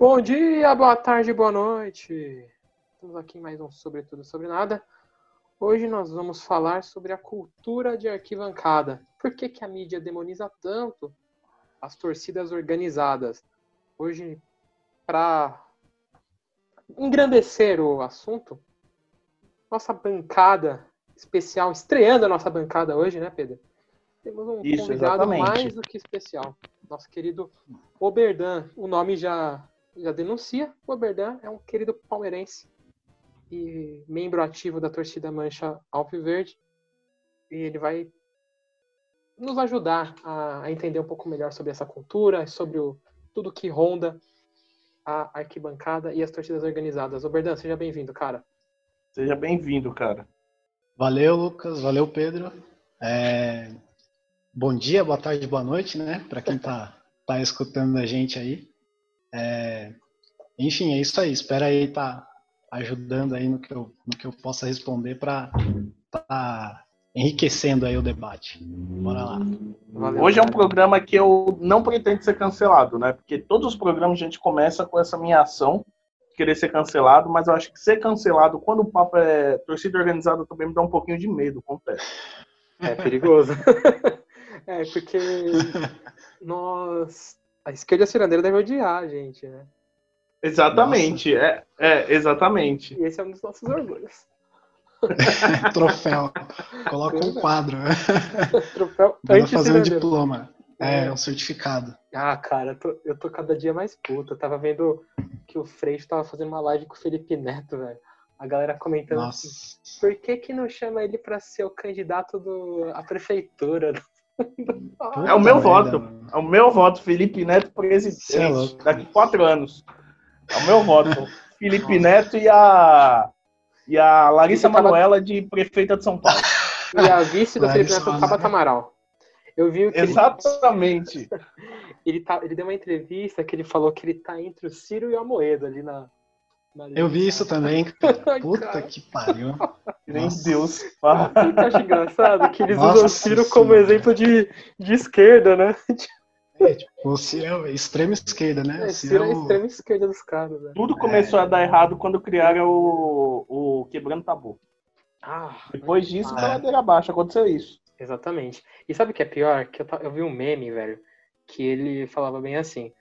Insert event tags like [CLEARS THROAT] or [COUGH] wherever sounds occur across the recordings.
Bom dia, boa tarde, boa noite. Estamos aqui em mais um Sobretudo Sobre Nada. Hoje nós vamos falar sobre a cultura de arquibancada. Por que, que a mídia demoniza tanto as torcidas organizadas? Hoje, para engrandecer o assunto, nossa bancada especial, estreando a nossa bancada hoje, né, Pedro? Temos um Isso, convidado exatamente. mais do que especial. Nosso querido Oberdan. O nome já, já denuncia. O Oberdan é um querido palmeirense e membro ativo da torcida Mancha Alviverde. E ele vai nos ajudar a, a entender um pouco melhor sobre essa cultura, sobre o, tudo que ronda a arquibancada e as torcidas organizadas. Oberdan, seja bem-vindo, cara. Seja bem-vindo, cara. Valeu, Lucas. Valeu, Pedro. É, Bom dia, boa tarde, boa noite, né? Para quem tá, tá escutando a gente aí. É, Enfim, é isso aí. Espero aí tá ajudando aí no que eu, no que eu possa responder para tá enriquecendo aí o debate. Bora lá. Valeu, Hoje é um programa que eu não pretendo ser cancelado, né? Porque todos os programas a gente começa com essa minha ação de querer ser cancelado, mas eu acho que ser cancelado quando o papo é torcida organizada também me dá um pouquinho de medo, confesso. É perigoso. [LAUGHS] é, porque nós. A esquerda cirandeira deve odiar a gente, né? Exatamente, é, é, exatamente. E esse é um dos nossos orgulhos. [LAUGHS] Troféu. Coloca um quadro. [LAUGHS] Troféu Vai fazer um diploma. É, um certificado. Ah, cara, eu tô, eu tô cada dia mais puto. Eu tava vendo que o Freixo tava fazendo uma live com o Felipe Neto, velho. A galera comentando assim, Nossa. por que que não chama ele pra ser o candidato do, à prefeitura? [LAUGHS] É o meu voto. mano. É o meu voto, Felipe Neto é presidente, louco. daqui quatro anos. É o meu voto. [LAUGHS] Felipe Neto e a e a Larissa Manoela de prefeita de São Paulo. E a vice do Felipe Neto. Tabata Amaral. Eu vi que ele, Exatamente. [LAUGHS] ele, tá, ele deu uma entrevista que ele falou que ele tá entre o Ciro e o Amoedo ali na. Eu vi isso também. [LAUGHS] cara. Ai, Puta cara. que pariu. Nem Nossa. Deus. [LAUGHS] O que acho engraçado? Que eles Nossa usam o Ciro como Senhora. exemplo de, de esquerda, né? [LAUGHS] É, tipo, o Ciro é extrema esquerda, né? É, O Ciro é a o- extrema esquerda dos caras, né? Tudo começou a dar errado quando criaram o, o Quebrando Tabu. Ah, Depois disso, Ah, ladeira abaixo, aconteceu isso. Exatamente. E sabe o que é pior? Que eu, eu vi um meme, velho, que ele falava bem assim.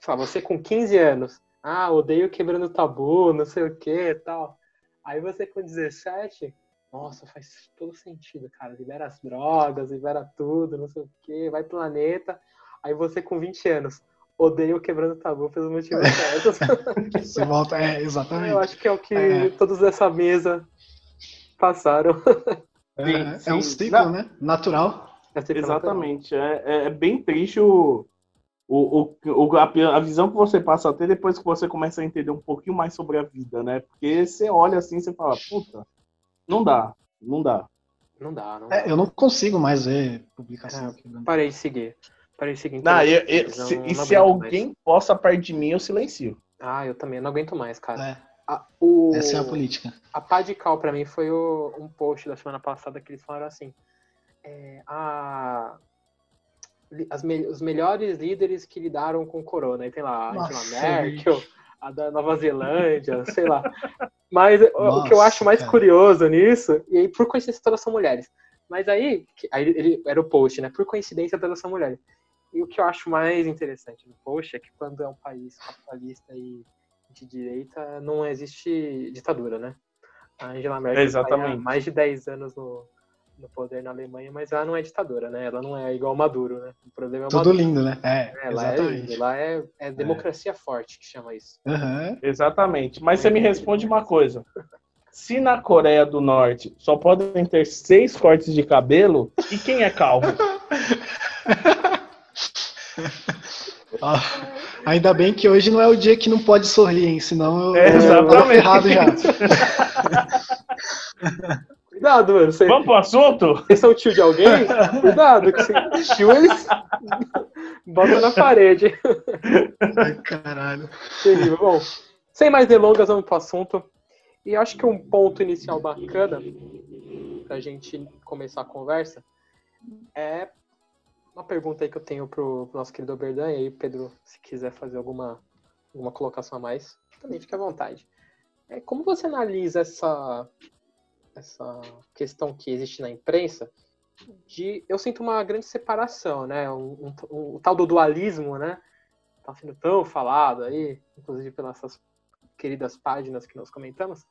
Fala, você com 15 anos, ah, odeio quebrando tabu, não sei o que e tal. Aí você com 17, nossa, faz todo sentido, cara. Libera as drogas, libera tudo, não sei o que, vai planeta. Aí você com 20 anos, odeio quebrando tabu pelos motivos [LAUGHS] certos. Você volta, é, exatamente. eu acho que é o que É. todos dessa mesa passaram. É, Sim, é um sim. ciclo, Não. né? Natural. Exatamente. É, é- é bem triste o, o, o, a, a visão que você passa a ter depois que você começa a entender um pouquinho mais sobre a vida, né? Porque você olha assim e você fala, puta, não dá, não dá. Não dá, não dá. É, eu não consigo mais ver publicação É, aqui. né? Parei de seguir. Parei de seguir. Não, eu- eu- televisão, se- não e se alguém possa perto de mim, eu silencio. mais. Ah, eu também não aguento mais, cara. É, A, o, essa é a política. a pá de cal pra mim foi o- um post da semana passada que eles falaram assim. é, a, me- os melhores líderes que lidaram com o corona. Aí tem lá a Angela Nossa, Merkel, a da Nova Zelândia, sei lá. Mas o- o que eu Nossa, acho mais cara. curioso nisso, e aí por coincidência todas são mulheres. Mas aí, aí ele era o post, né? Por coincidência todas são mulheres. E o que eu acho mais interessante no post é que quando é um país capitalista e de direita, não existe ditadura, né? A Angela Merkel está Exatamente. mais de 10 anos no, no poder na Alemanha, mas ela não é ditadura, né? Ela não é igual Maduro, né? O problema é o Tudo Maduro. lindo, né? É, Ela é, exatamente. ela é, é democracia forte que chama isso. Aham. Exatamente. Mas você me responde uma coisa. Se na Coreia do Norte só podem ter seis cortes de cabelo, e quem é calvo? [LAUGHS] Ainda bem que hoje não é o dia que não pode sorrir, hein? Senão eu, É, eu ferrado já. [LAUGHS] Cuidado, mano. Você, Vamos pro assunto? Vocês são tio de alguém? Cuidado, que você tio eles bota na parede. Ai, caralho. Terrível. Bom, sem mais delongas, vamos pro assunto. E acho que um ponto inicial bacana pra gente começar a conversa é uma pergunta aí que eu tenho pro, pro nosso querido Oberdan, e aí, Pedro, se quiser fazer alguma alguma colocação a mais, também fique à vontade. É, como você analisa essa, essa questão que existe na imprensa de eu sinto uma grande separação, né? Um, um, o tal do dualismo, né? Tá sendo tão falado aí, inclusive pelas queridas páginas que nós comentamos.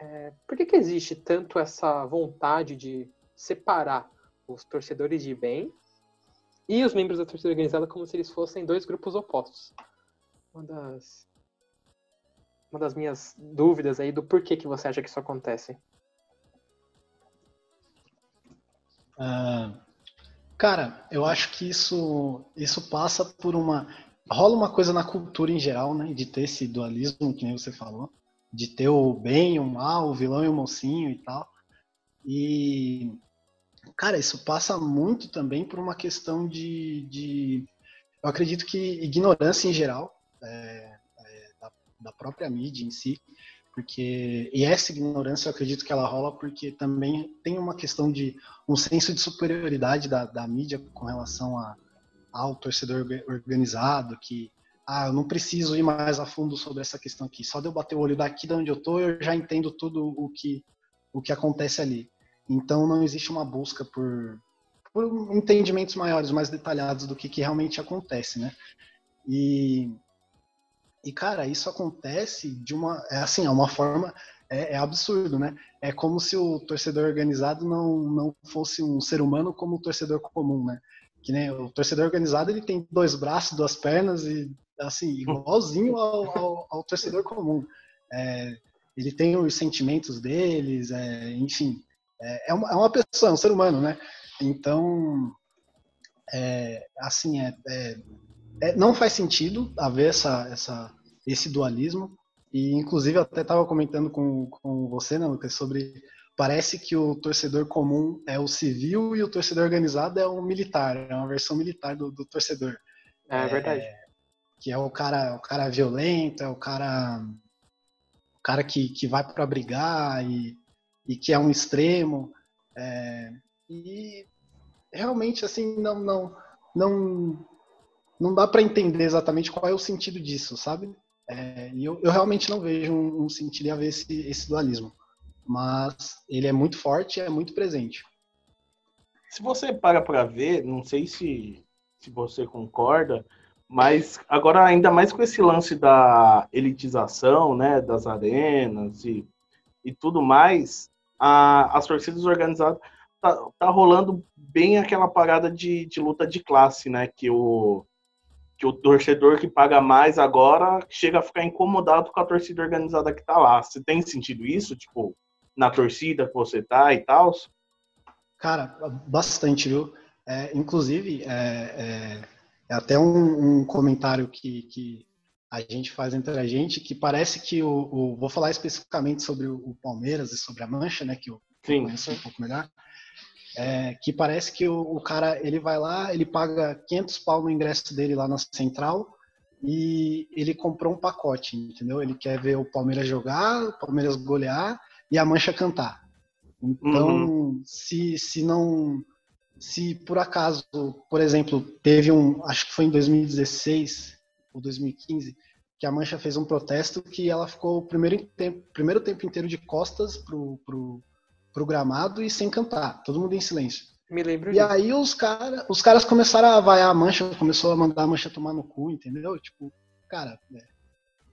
É, por que, que existe tanto essa vontade de separar os torcedores de bem e os membros da torcida organizada como se eles fossem dois grupos opostos? Uma das, uma das minhas dúvidas aí do porquê que você acha que isso acontece. Uh, cara, eu acho que isso, isso passa por uma. Rola uma coisa na cultura em geral, né? De ter esse dualismo, que nem você falou. De ter o bem, o mal, o vilão e o mocinho e tal. E. Cara, isso passa muito também por uma questão de. de eu acredito que ignorância em geral, é, é, da, da própria mídia em si, porque e essa ignorância eu acredito que ela rola porque também tem uma questão de um senso de superioridade da, da mídia com relação a, ao torcedor organizado que ah, eu não preciso ir mais a fundo sobre essa questão aqui. Só de eu bater o olho daqui de onde eu tô, eu já entendo tudo o que o que acontece ali. Então não existe uma busca por, por entendimentos maiores, mais detalhados do que, que realmente acontece, né? E e, cara, isso acontece de uma. É assim, é uma forma. É, é, absurdo, né? É como se o torcedor organizado não, não fosse um ser humano como o torcedor comum, né? Que nem o torcedor organizado ele tem dois braços, duas pernas e assim igualzinho ao, ao, ao torcedor comum. É, ele tem os sentimentos deles, é, enfim, é, é, uma, é uma pessoa, é um ser humano, né? Então, é, assim, é, é é, não faz sentido haver essa, essa, esse dualismo. E, inclusive, eu até estava comentando com, com você, né, Lucas, sobre. Parece que o torcedor comum é o civil e o torcedor organizado é o militar, é uma versão militar do, do torcedor. É, é verdade. Que é o cara, o cara violento, é o cara, o cara que, que vai para brigar e, e que é um extremo. É, e realmente, assim, não, não, não não dá para entender exatamente qual é o sentido disso, sabe? É, e eu, eu, realmente não vejo um, sentido em haver esse, esse dualismo. Mas ele é muito forte e é muito presente. Se você para para ver, não sei se, se você concorda, mas agora ainda mais com esse lance da elitização, né, das arenas e, e tudo mais, a, as torcidas organizadas tá, tá rolando bem aquela parada de, de luta de classe, né, que o que o torcedor que paga mais agora chega a ficar incomodado com a torcida organizada que tá lá. Você tem sentido isso, tipo, na torcida que você tá e tal? Cara, bastante, viu? É, inclusive, é, é, é até um, um, comentário que, que a gente faz entre a gente, que parece que o, o vou falar especificamente sobre o, o, Palmeiras e sobre a Mancha, né, que eu Sim. conheço um pouco melhor. É, que parece que o, o, cara ele vai lá, ele paga 500 pau no ingresso dele lá na central e ele comprou um pacote, entendeu? Ele quer ver o Palmeiras jogar, o Palmeiras golear e a Mancha cantar. Então, uhum. se, se não. Se por acaso, por exemplo, teve um. Acho que foi em 2016 ou 2015 que a Mancha fez um protesto que ela ficou o primeiro tempo, primeiro tempo inteiro de costas pro, pro, programado e sem cantar, todo mundo em silêncio. Me lembro E disso. aí os, cara, os caras começaram a vaiar a mancha, começou a mandar a mancha tomar no cu, entendeu? Tipo, cara, é,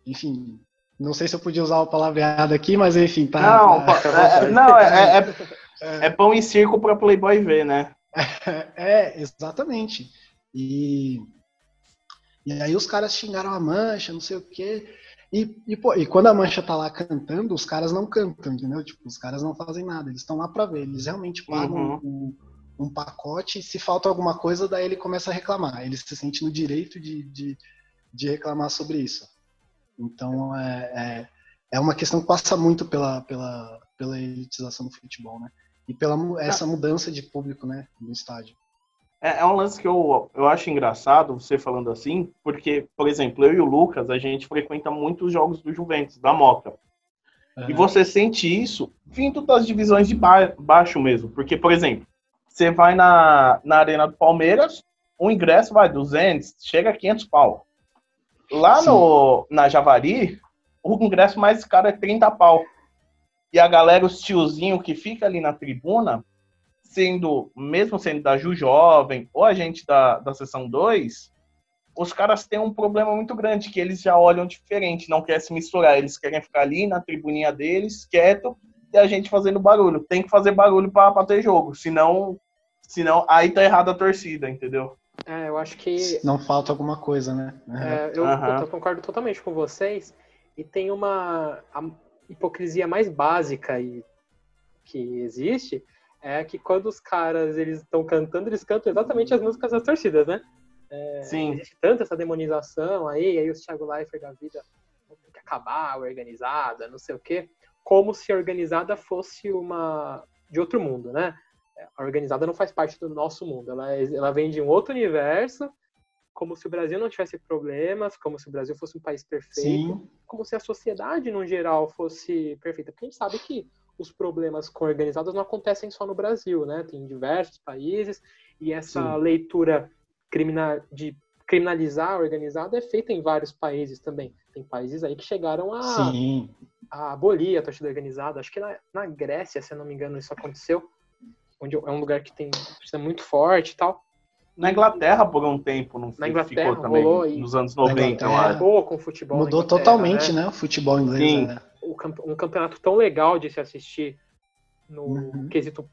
enfim, não sei se eu podia usar a palavra errada aqui, mas enfim, tá. Não, tá, é, não é, [LAUGHS] é, é, pão e circo para Playboy ver, né? [LAUGHS] É, exatamente. E, e aí os caras xingaram a mancha, não sei o quê. E, e, pô, e quando a Mancha tá lá cantando, os caras não cantam, entendeu? Tipo, os caras não fazem nada, eles estão lá pra ver, eles realmente pagam uhum. um, um, pacote e se falta alguma coisa, daí ele começa a reclamar. Ele se sente no direito de, de, de reclamar sobre isso. Então, é, é, é, uma questão que passa muito pela, pela, pela elitização do futebol, né? E pela essa mudança de público, né, no estádio. É, é, um lance que eu, eu acho engraçado, você falando assim, porque, por exemplo, eu e o Lucas, a gente frequenta muitos jogos do Juventus, da Moca. Uhum. E você sente isso vindo das divisões de ba baixo mesmo. Porque, por exemplo, você vai na, na Arena do Palmeiras, o ingresso vai 200, chega a 500 pau. lá no, na Javari, o ingresso mais caro é 30 pau. E a galera, os tiozinho que fica ali na tribuna, sendo, mesmo sendo da Ju Jovem ou a gente da, da Sessão 2, os caras têm um problema muito grande, que eles já olham diferente, não querem se misturar, eles querem ficar ali na tribuninha deles, quieto, e a gente fazendo barulho. Tem que fazer barulho para ter jogo, senão, senão aí tá errada a torcida, entendeu? É, eu acho que. Não falta alguma coisa, né? É, eu, uhum. eu, concordo totalmente com vocês. E tem uma hipocrisia mais básica e, que existe, é que quando os caras eles estão cantando, eles cantam exatamente as músicas das torcidas, né? É, Sim. Existe tanta essa demonização aí, aí os Thiago Leifert da vida tem que acabar, organizada, não sei o quê, como se a organizada fosse uma de outro mundo, né? A organizada não faz parte do nosso mundo, ela, é, ela vem de um outro universo, como se o Brasil não tivesse problemas, como se o Brasil fosse um país perfeito, Sim. como se a sociedade no geral fosse perfeita. Porque a gente sabe que os problemas com organizadas não acontecem só no Brasil, né? Tem diversos países e essa Sim. leitura criminal, de criminalizar a organizada é feita em vários países também. Tem países aí que chegaram a, a abolir a torcida organizada. Acho que na, na Grécia, se eu não me engano, isso aconteceu, onde é um lugar que tem torcida muito forte e tal. Na Inglaterra, por um tempo, não na Inglaterra, ficou também, rolou, nos anos 90. Mudou com o futebol Mudou totalmente, né? né? O futebol inglês. Sim. Né? Um campeonato tão legal de se assistir no uhum. quesito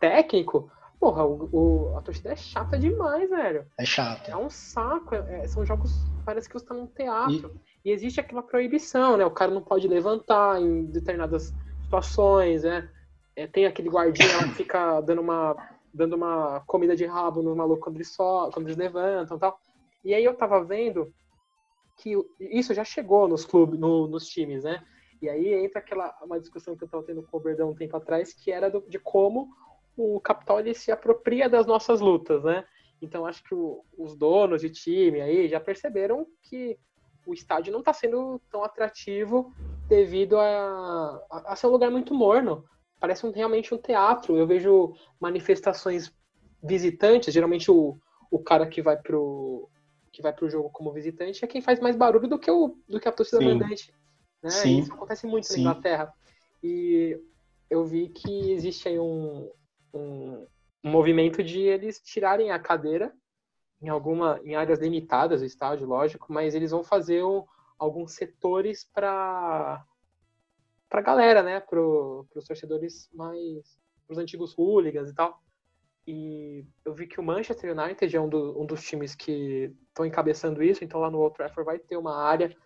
técnico, porra, o, o, a torcida é chata demais, velho. É chato. É um saco. É, é são jogos, parece que você tá num teatro. E... e... existe aquela proibição, né? O cara não pode levantar em determinadas situações, né? É, tem aquele guardinha que [COUGHS] fica dando uma, dando uma comida de rabo no maluco quando eles, só, quando eles levantam e tal. E aí eu tava vendo que isso já chegou nos clubes, no, nos times, né? E aí entra aquela uma discussão que eu tava tendo com o Berdão um tempo atrás, que era do, de como o capital ele se apropria das nossas lutas, né? Então acho que o, os donos de time aí já perceberam que o estádio não está sendo tão atrativo devido a, a, a, ser um lugar muito morno. Parece um, realmente um teatro. Eu vejo manifestações visitantes, geralmente o, o cara que vai pro que vai pro jogo como visitante é quem faz mais barulho do que o do que a torcida mandante. Né? Sim. Isso acontece muito Sim. na Inglaterra. E eu vi que existe aí um, um, um movimento de eles tirarem a cadeira em alguma em áreas limitadas do estádio, lógico, mas eles vão fazer o, alguns setores para para galera, né, para os torcedores mais os antigos hooligans e tal. E eu vi que o Manchester United é um, do, um dos times que estão encabeçando isso, então lá no Old Trafford vai ter uma área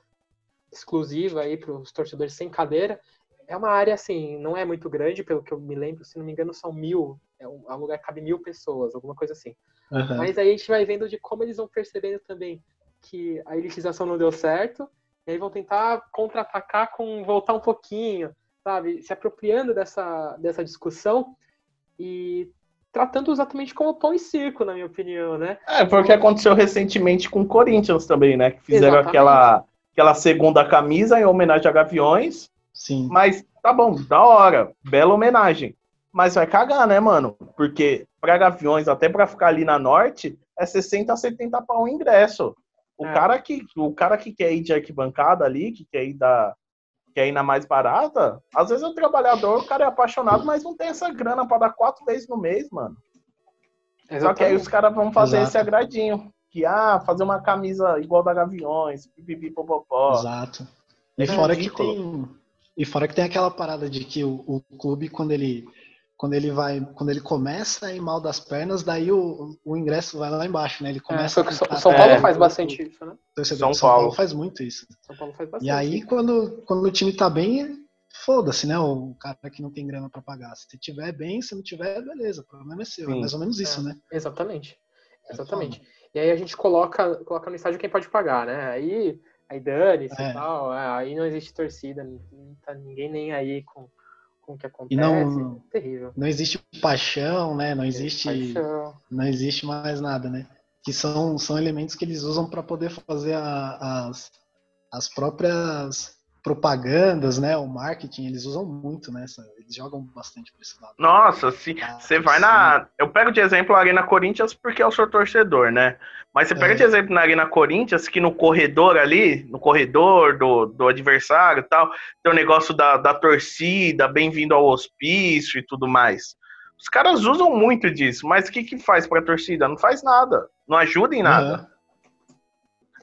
exclusiva aí para os torcedores sem cadeira é uma área assim, não é muito grande, pelo que eu me lembro, se não me engano, são mil, é um, é um lugar que cabe mil pessoas, alguma coisa assim. Uhum. Mas aí a gente vai vendo de como eles vão percebendo também que a elitização não deu certo, e aí vão tentar contra-atacar com voltar um pouquinho, sabe? Se apropriando dessa, dessa discussão e tratando exatamente como pão e circo, na minha opinião, né? É, foi o que aconteceu recentemente com o Corinthians também, né? Que fizeram aquela, aquela segunda camisa em homenagem a Gaviões, Sim. Mas tá bom, da hora, bela homenagem. Mas vai cagar, né, mano? Porque pra Gaviões, até pra ficar ali na norte, é 60 a 70 pau o ingresso. O, é. cara que, o cara que quer ir de arquibancada ali, que quer ir da. Quer ir na mais barata, às vezes é um trabalhador, o cara é apaixonado, mas não tem essa grana para dar quatro vezes no mês, mano. Exatamente. Só que aí os caras vão fazer Exato. esse agradinho. Que, ah, fazer uma camisa igual da Gaviões, pipipi, popopó. Exato. E é fora que tem, e fora que tem aquela parada de que o, o clube, quando ele quando ele vai, quando ele começa a ir mal das pernas, daí o, o ingresso vai lá embaixo, né? Ele é, começa é, a São Paulo é, faz bastante isso, né? São, São Paulo. Paulo. faz muito isso. São Paulo faz bastante. E aí quando, quando o time tá bem, foda-se, né? O cara que não tem grana para pagar. Se tiver bem, se não tiver, beleza, o problema é seu. É mais ou menos isso, é, né? Exatamente. Exatamente. E aí a gente coloca, coloca no estádio quem pode pagar, né? Aí aí dane-se é. e tal, é, aí não existe torcida, não tá ninguém nem aí com, com o que acontece, e não, é terrível. Não existe paixão, né? Não existe, paixão. não existe mais nada, né? Que são, são elementos que eles usam para poder fazer a, as, as próprias propagandas, né? O marketing, eles usam muito, né? Eles jogam bastante pra esse lado. Nossa, se ah, você vai na. Eu pego de exemplo a Arena Corinthians porque eu sou torcedor, né? Mas você pega é. de exemplo na Arena Corinthians que no corredor ali, no corredor do, do adversário e tal, tem o negócio da, da torcida, bem-vindo ao hospício e tudo mais. Os caras usam muito disso, mas o que, que faz pra torcida? Não faz nada. Não ajuda em nada. Uhum.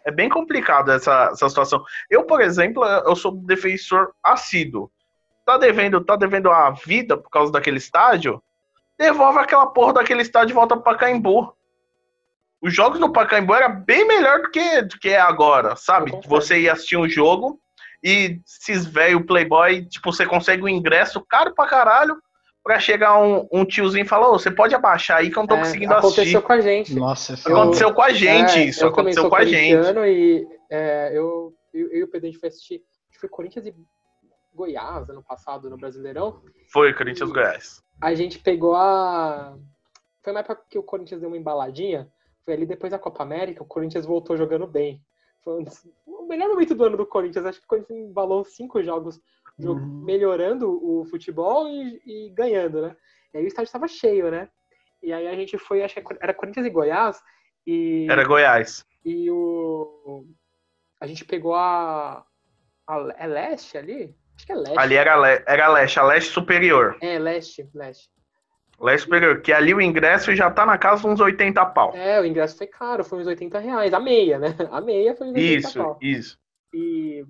É bem complicado essa, essa situação. Eu, por exemplo, eu sou defensor assíduo. Tá devendo, tá devendo a vida por causa daquele estádio? Devolve aquela porra daquele estádio e volta para Pacaembu. Os jogos no Pacaembu era bem melhor do que, do que é agora, sabe? Você ia assistir um jogo e esses velho playboy, tipo, você consegue o um ingresso caro pra caralho pra chegar um, um tiozinho e falar, oh, você pode abaixar aí que eu não tô é, conseguindo aconteceu assistir. Aconteceu com a gente. Nossa, eu, aconteceu com a gente, é, isso aconteceu com a gente. E é, eu, eu, eu e o Pedro, a gente foi assistir, acho que foi Corinthians e Goiás ano passado no Brasileirão. Foi, Corinthians e Goiás. A gente pegou a. Foi uma época que o Corinthians deu uma embaladinha. Foi ali depois da Copa América, o Corinthians voltou jogando bem. Foi o melhor momento do ano do Corinthians. Acho que o Corinthians embalou cinco jogos uhum. melhorando o futebol e, e, ganhando, né? E aí o estádio estava cheio, né? E aí a gente foi, acho que era Corinthians e Goiás. E, era Goiás. E o. A gente pegou a. a é leste ali? Acho que é leste. Ali era, le, era leste, a leste superior. É, leste, leste. Leste superior, que ali o ingresso já tá na casa uns 80 pau. É, o ingresso foi caro, foi uns 80 reais. A meia, né? [LAUGHS] A meia foi uns 80 isso, pau. Isso, isso. E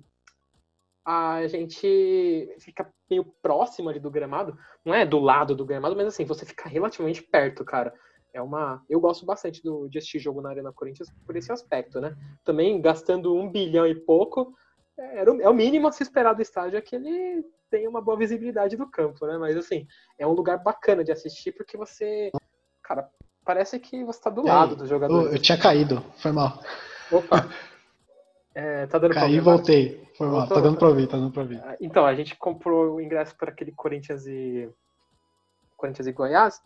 a gente fica meio próximo ali do gramado. Não é do lado do gramado, mas assim, você fica relativamente perto, cara. É uma. Eu gosto bastante do, de assistir jogo na Arena Corinthians por esse aspecto, né? Também gastando um bilhão e pouco, é, é o mínimo a se esperar do estádio é que ele tenha uma boa visibilidade do campo, né? Mas assim, é um lugar bacana de assistir porque você. Cara, parece que você tá do lado do jogador. Eu tinha caído, foi mal. Opa! É, tá dando Caí e voltei. Foi mal, tá dando pra ouvir, tá dando pra ouvir. Ah, então, a gente comprou o ingresso para aquele Corinthians e. Corinthians e Goiás.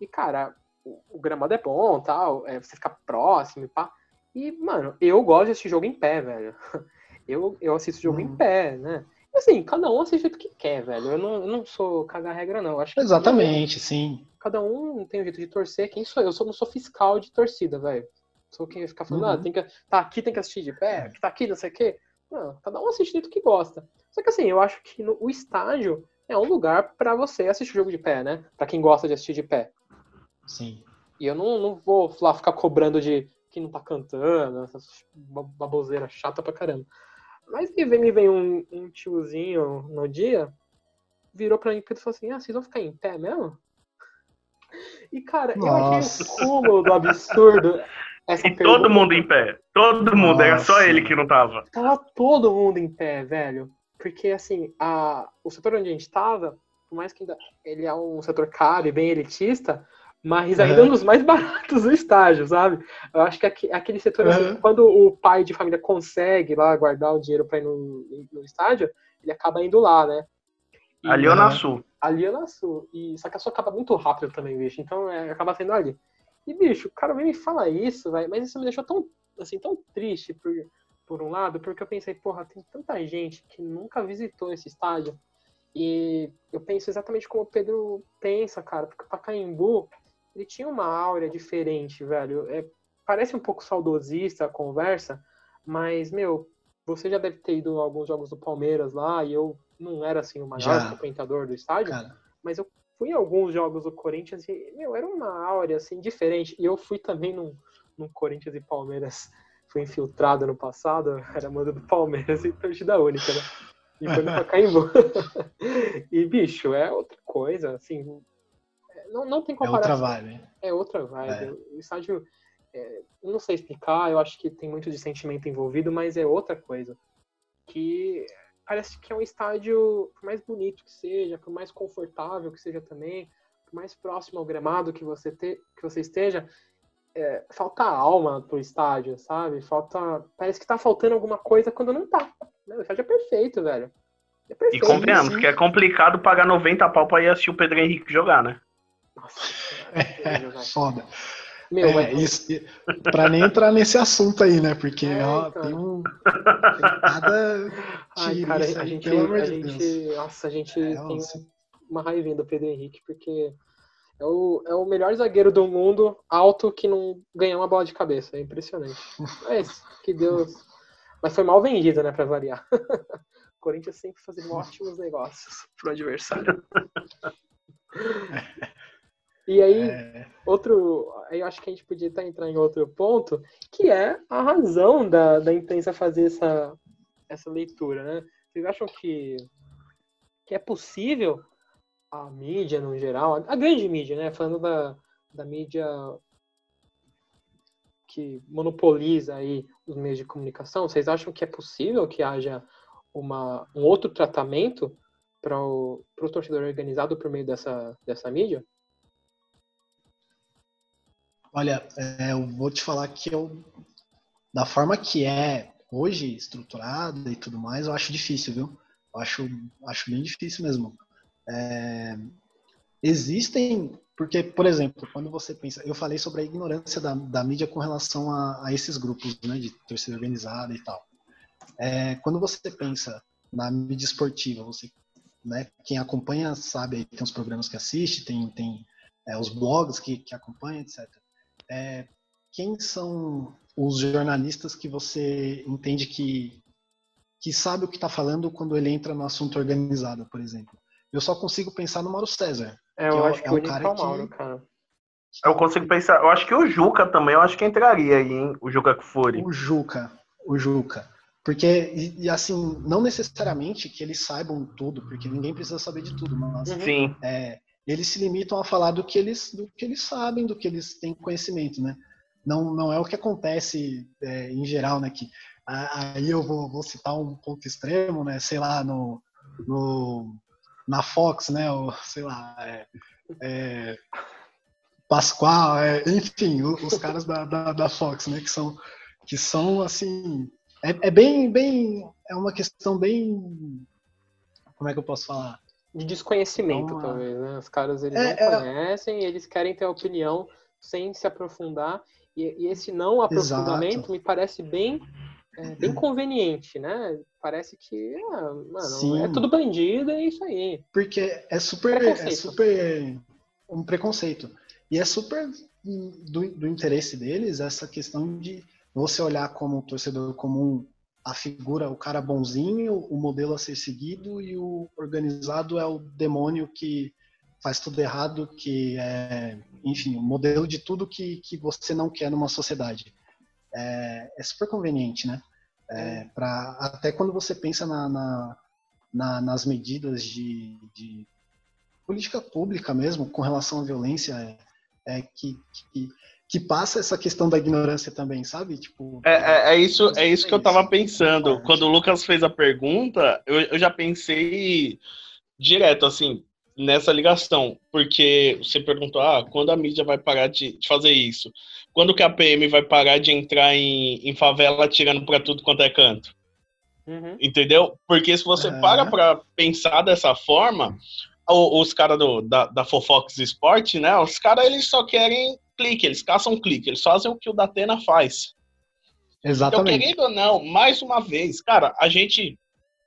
E, cara, o, o gramado é bom tal, é, você fica próximo e pá. E, mano, eu gosto desse jogo em pé, velho. [LAUGHS] Eu, eu assisto jogo hum. em pé, né? Assim, cada um assiste o que quer, velho. Eu não, eu não sou cagar regra, não. acho Exatamente, sim. Cada um tem um jeito de torcer. Quem sou eu? Eu sou, não sou fiscal de torcida, velho. Sou quem vai ficar falando, ah, uhum. ah, tem que, tá aqui, tem que assistir de pé, tá aqui, não sei o quê. Não, cada um assiste do que gosta. Só que assim, eu acho que no, o estádio é um lugar para você assistir jogo de pé, né? Para quem gosta de assistir de pé. Sim. E eu não, não vou lá ficar cobrando de quem não tá cantando, essa baboseira chata pra caramba. Mas me vem, me vem um, um tiozinho no dia, virou pra mim e falou assim: Ah, vocês vão ficar em pé mesmo? E, cara, Nossa. eu achei o cúmulo do absurdo. Essa e pergunta... todo mundo em pé. Todo mundo, Nossa. era só ele que não tava. Tava todo mundo em pé, velho. Porque, assim, a... o setor onde a gente tava, por mais que ainda ele é um setor caro e bem elitista, mas ainda é um dos mais [LAUGHS] baratos do estágio, sabe? Eu acho que aquele setor, uhum. assim, quando o pai de família consegue lá guardar o dinheiro para ir no, no, estádio, ele acaba indo lá, né? E, ali ou na Sul. Ali ou na Sul. E, só que a sua acaba muito rápido também, bicho. Então é, acaba sendo ali. E, bicho, o cara vem me falar isso, velho, mas isso me deixou tão, assim, tão triste por, por um lado, porque eu pensei, porra, tem tanta gente que nunca visitou esse estádio. E eu penso exatamente como o Pedro pensa, cara, porque o Pacaembu, ele tinha uma áurea diferente, velho. É, parece um pouco saudosista a conversa, mas, meu, você já deve ter ido a alguns jogos do Palmeiras lá, e eu não era, assim, o maior frequentador do estádio, cara. mas eu fui em alguns jogos do Corinthians e, meu, era uma áurea, assim, diferente. E eu fui também num, num Corinthians e Palmeiras, fui infiltrado no passado, [LAUGHS] era mando do Palmeiras e torcida única, né? E foi no [LAUGHS] Pacaembu. [LAUGHS] e, bicho, é outra coisa, assim, não, não tem comparação. É outra vibe. É outra vibe. É. O estádio, é, não sei explicar, eu acho que tem muito de sentimento envolvido, mas é outra coisa. Que parece que é um estádio, por mais bonito que seja, por mais confortável que seja também, por mais próximo ao gramado que você, te, que você esteja, é, falta alma pro estádio, sabe? Falta. Parece que tá faltando alguma coisa quando não tá. Né? O estádio é perfeito, velho. É perfeito, e compreendamos que é complicado pagar 90 pau pra ir assistir o Pedro Henrique jogar, né? Nossa, é, [LAUGHS] foda. Meu, é, isso, pra nem entrar nesse assunto aí, né? Porque é, ó, então. tem um. [LAUGHS] Tem cada. Ai, cara, a gente. A gente nossa, a gente é, tem uma raivinha do Pedro Henrique, porque é o, é o melhor zagueiro do mundo, alto, que não ganha uma bola de cabeça. É impressionante. Mas, que Deus. Mas foi mal vendido, né, pra variar. o [LAUGHS] Corinthians sempre fazendo ótimos negócios pro adversário. E aí, é... outro. Eu acho que a gente podia estar entrando em outro ponto, que é a razão da, da imprensa fazer essa, essa leitura, né? Vocês acham que, que é possível a mídia no geral, a grande mídia, né? Falando da, da mídia que monopoliza aí os meios de comunicação, vocês acham que é possível que haja uma, um outro tratamento para o torcedor organizado por meio dessa, dessa mídia? Olha, é, eu vou te falar que eu, da forma que é hoje, estruturada e tudo mais, eu acho difícil, viu? Eu acho, acho bem difícil mesmo. É, existem, porque, por exemplo, quando você pensa, eu falei sobre a ignorância da, da mídia com relação a, a esses grupos, né, de torcida organizada e tal. É, quando você pensa na mídia esportiva, você, né, quem acompanha sabe, tem os programas que assiste, tem, tem é, os blogs que, que acompanha, etc é, quem são os jornalistas que você entende que, que sabe o que está falando quando ele entra no assunto organizado, por exemplo? Eu só consigo pensar no Mauro César. É, eu é, acho que é um cara, é Mauro, cara. Eu consigo pensar, eu acho que o Juca também, eu acho que entraria aí, hein? O Juca Kfouri. O Juca, o Juca. Porque, e, e, assim, não necessariamente que eles saibam tudo, porque ninguém precisa saber de tudo, mas Sim. É, eles se limitam a falar do que eles, do que eles sabem, do que eles têm conhecimento, né? Não, não é o que acontece é, em geral, né? Que aí eu vou, vou, citar um ponto extremo, né? Sei lá, no, no na Fox, né? Ou, sei lá, é, é, Pascoal, é, enfim, os caras da, da, da, Fox, né? Que são, que são assim, é, é bem, bem, é uma questão bem, como é que eu posso falar? De desconhecimento, Uma... talvez, né? Os caras eles é, não é... conhecem, eles querem ter opinião sem se aprofundar. E, e esse não aprofundamento Exato. me parece bem, é, bem conveniente, né? Parece que, ah, mano, é tudo bandido, é isso aí. Porque é super, é super um preconceito. E é super do, do interesse deles essa questão de você olhar como torcedor comum a figura, o cara bonzinho, o modelo a ser seguido e o organizado é o demônio que faz tudo errado, que é, enfim, o modelo de tudo que, que você não quer numa sociedade. É, é super conveniente, né? É, pra, até quando você pensa na, na, na, nas medidas de, de, política pública mesmo, com relação à violência, é, é que, que que passa essa questão da ignorância também, sabe? Tipo, é, é, é isso, é isso que eu tava pensando. Quando o Lucas fez a pergunta, eu, eu já pensei direto, assim, nessa ligação. Porque você perguntou, ah, quando a mídia vai parar de, de fazer isso? Quando que a PM vai parar de entrar em, em favela tirando para tudo quanto é canto? Uhum. Entendeu? Porque se você uhum. para para pensar dessa forma, os, os caras da, da Fofox Sport, né? Os caras eles só querem clique, eles caçam clique, eles fazem o que o Datena faz. Exatamente. Então, querendo ou não, mais uma vez, cara, a gente.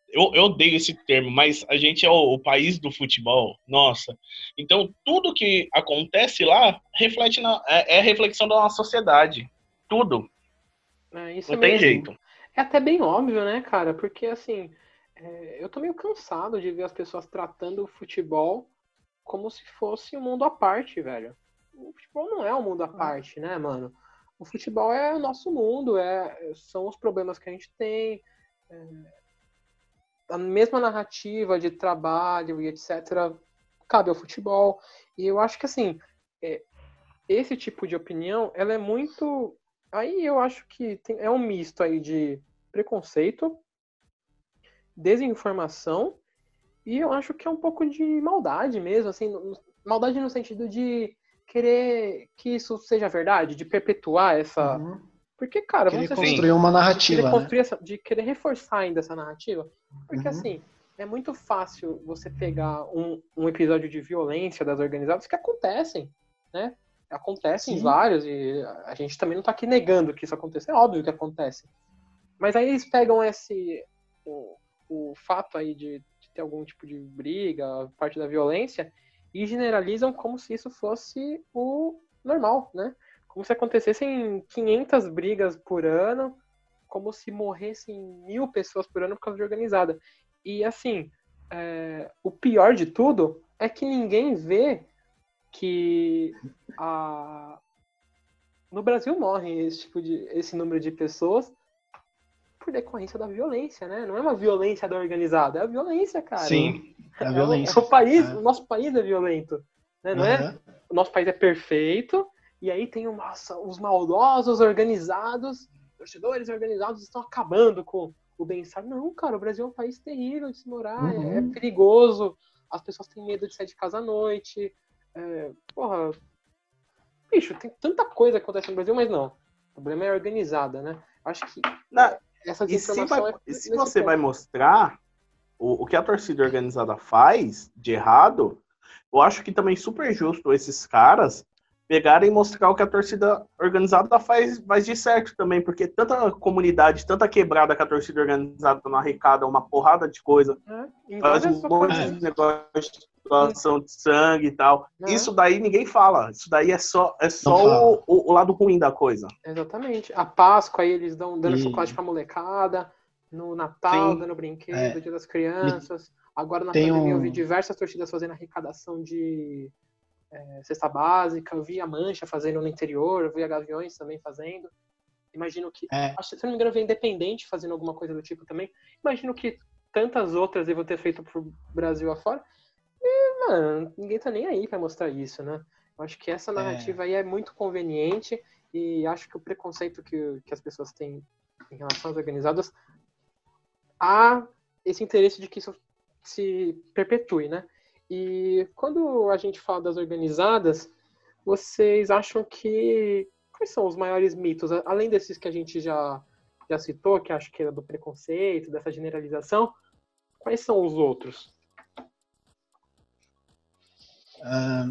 Eu, eu odeio esse termo, mas a gente é o, o país do futebol, nossa. Então, tudo que acontece lá reflete na, é, é reflexão da nossa sociedade. Tudo. É, não tem jeito. É até bem óbvio, né, cara? Porque, assim, é, eu tô meio cansado de ver as pessoas tratando o futebol como se fosse um mundo à parte, velho o futebol não é um mundo à parte, né, mano? O futebol é o nosso mundo, é, são os problemas que a gente tem, é, a mesma narrativa de trabalho e etc. cabe ao futebol. E eu acho que, assim, é, esse tipo de opinião, ela é muito... Aí eu acho que tem, é um misto aí de preconceito, desinformação e eu acho que é um pouco de maldade mesmo, assim, maldade no sentido de querer que isso seja verdade, de perpetuar essa. Uhum. Porque, cara, querer vamos construir assim, uma narrativa. Querer construir né? essa, de querer reforçar ainda essa narrativa. Porque, uhum. assim, é muito fácil você pegar um, um episódio de violência das organizadas que acontecem, né? Acontecem Sim. vários e a gente também não tá aqui negando que isso acontece. É óbvio que acontece. Mas aí eles pegam esse o, o fato aí de, de ter algum tipo de briga, parte da violência, e generalizam como se isso fosse o normal, né? Como se acontecessem 500 brigas por ano, como se morressem mil pessoas por ano por causa de organizada. E assim, é, o pior de tudo é que ninguém vê que a... no Brasil morre esse tipo de esse número de pessoas por decorrência da violência, né? Não é uma violência da organizada, é a violência, cara. Sim, é a É o- violência. É o país, É. o nosso país é violento, né? Não é? Aham. O nosso país é perfeito e aí tem nossa, os maldosos organizados, torcedores organizados estão acabando com o bem-estar. Não, cara, o Brasil é um país terrível de se morar, é- Uhum. é perigoso, as pessoas têm medo de sair de casa à noite. é, porra, bicho, tem tanta coisa que acontece no Brasil, mas não. O problema é a organizada, né? Acho que Na- essa E se, vai- é e se você ponto. vai mostrar o, o que a torcida organizada faz de errado, eu acho que também é super justo esses caras pegarem e mostrar o que a torcida organizada faz, faz de certo também, porque tanta comunidade, tanta quebrada que a torcida organizada não arrecada uma porrada de coisa? Em faz um monte ocasiões. de negócio doação de sangue e tal. Né? Isso daí ninguém fala. Isso daí é só, é só o, o- o lado ruim da coisa. Exatamente. A Páscoa aí eles dão dando E- chocolate pra molecada, no Natal Sim. dando brinquedo, É. Dia das Crianças. Agora na Tem pandemia eu um- vi diversas torcidas fazendo arrecadação de é, cesta básica, eu vi a Mancha fazendo no interior, eu vi a Gaviões também fazendo. Imagino que. É, Acho, que, se não me engano, eu vi Independente fazendo alguma coisa do tipo também. Imagino que tantas outras devam ter feito pro Brasil afora. Mano, ninguém tá nem aí pra mostrar isso, né? Eu acho que essa narrativa aí é muito conveniente e acho que o preconceito que, que as pessoas têm em relação às organizadas há esse interesse de que isso se perpetue, né? E quando a gente fala das organizadas, vocês acham que quais são os maiores mitos, além desses que a gente já já citou, que acho que era do preconceito, dessa generalização, quais são os outros? Ah,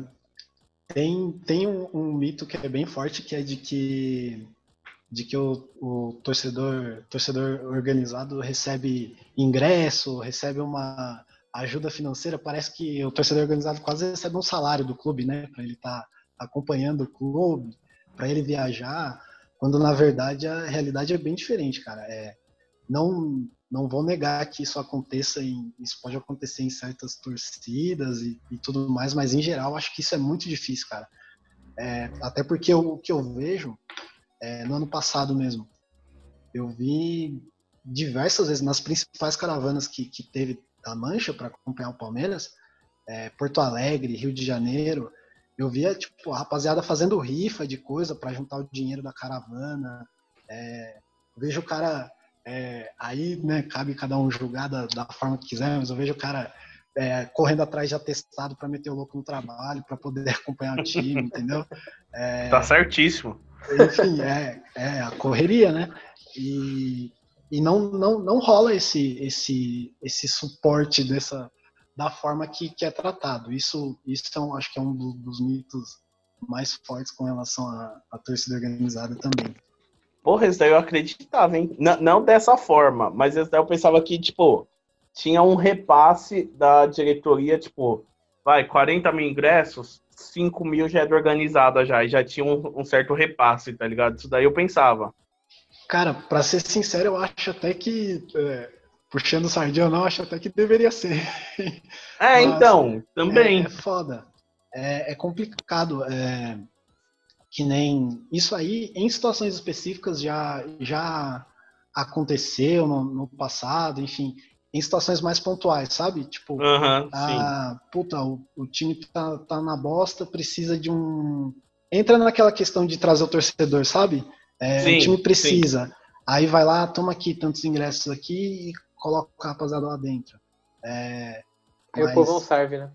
tem tem um, um mito que é bem forte, que é de que de que o, o torcedor torcedor organizado recebe ingresso, recebe uma ajuda financeira. Parece que o torcedor organizado quase recebe um salário do clube, né? Para ele estar acompanhando o clube, para ele viajar, quando na verdade a realidade é bem diferente, cara. É, não não vou negar que isso aconteça em, isso pode acontecer em certas torcidas e, e tudo mais, mas em geral acho que isso é muito difícil, cara. É, até porque o que eu vejo é, no ano passado mesmo, eu vi diversas vezes nas principais caravanas que, que teve da Mancha para acompanhar o Palmeiras, é, Porto Alegre, Rio de Janeiro, eu via tipo a rapaziada fazendo rifa de coisa para juntar o dinheiro da caravana. É, vejo o cara é, aí, né, cabe cada um julgar da, da, forma que quiser, mas eu vejo o cara é, correndo atrás de atestado para meter o louco no trabalho, para poder [LAUGHS] acompanhar o time, entendeu? É, Tá certíssimo. Enfim, é, é a correria, né? E, e não, não, não rola esse, esse, esse suporte dessa, da forma que, que é tratado. Isso, isso é acho que é um do- dos mitos mais fortes com relação à, à torcida organizada também. Porra, esse daí eu acreditava, hein? N- não dessa forma, mas esse daí eu pensava que, tipo, tinha um repasse da diretoria, tipo, vai, 40 mil ingressos, 5 mil já é da organizada já, e já tinha um, um certo repasse, tá ligado? Isso daí eu pensava. Cara, pra ser sincero, eu acho até que, é, puxando sardinha não, acho até que deveria ser. É, [LAUGHS] Mas, então, também. É, é foda. É, é complicado. é, que nem isso aí, em situações específicas, já, já aconteceu no, no passado, enfim, em situações mais pontuais, sabe? Tipo, Aham, sim. ah, puta, o, o time tá, tá na bosta, precisa de um. Entra naquela questão de trazer o torcedor, sabe? É, Sim, o time precisa. Aí vai lá, toma aqui tantos ingressos aqui e coloca a rapaziada lá dentro. É, Aí o mas- povão serve, né?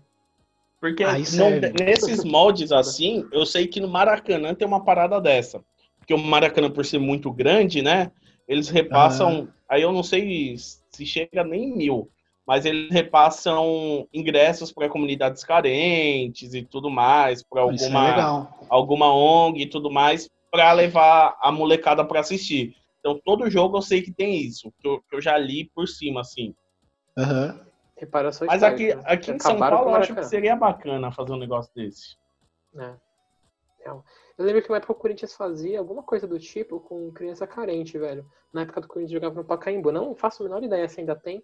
Porque não- serve. nesses moldes assim, eu sei que no Maracanã tem uma parada dessa. Porque o Maracanã, por ser muito grande, né? Eles repassam. Aí eu não sei se chega nem em mil. mas eles repassam ingressos para comunidades carentes e tudo mais, para É alguma, alguma ONG e tudo mais, para levar a molecada para assistir. Então, todo jogo eu sei que tem isso, que eu, que eu já li por cima, assim. Uhum. Reparação Mas aqui, aqui em São Paulo eu acho que seria bacana fazer um negócio desse. É. Eu lembro que uma época o Corinthians fazia alguma coisa do tipo com criança carente, velho. Na época do Corinthians jogava no Pacaembu. Não faço a menor ideia se ainda tem,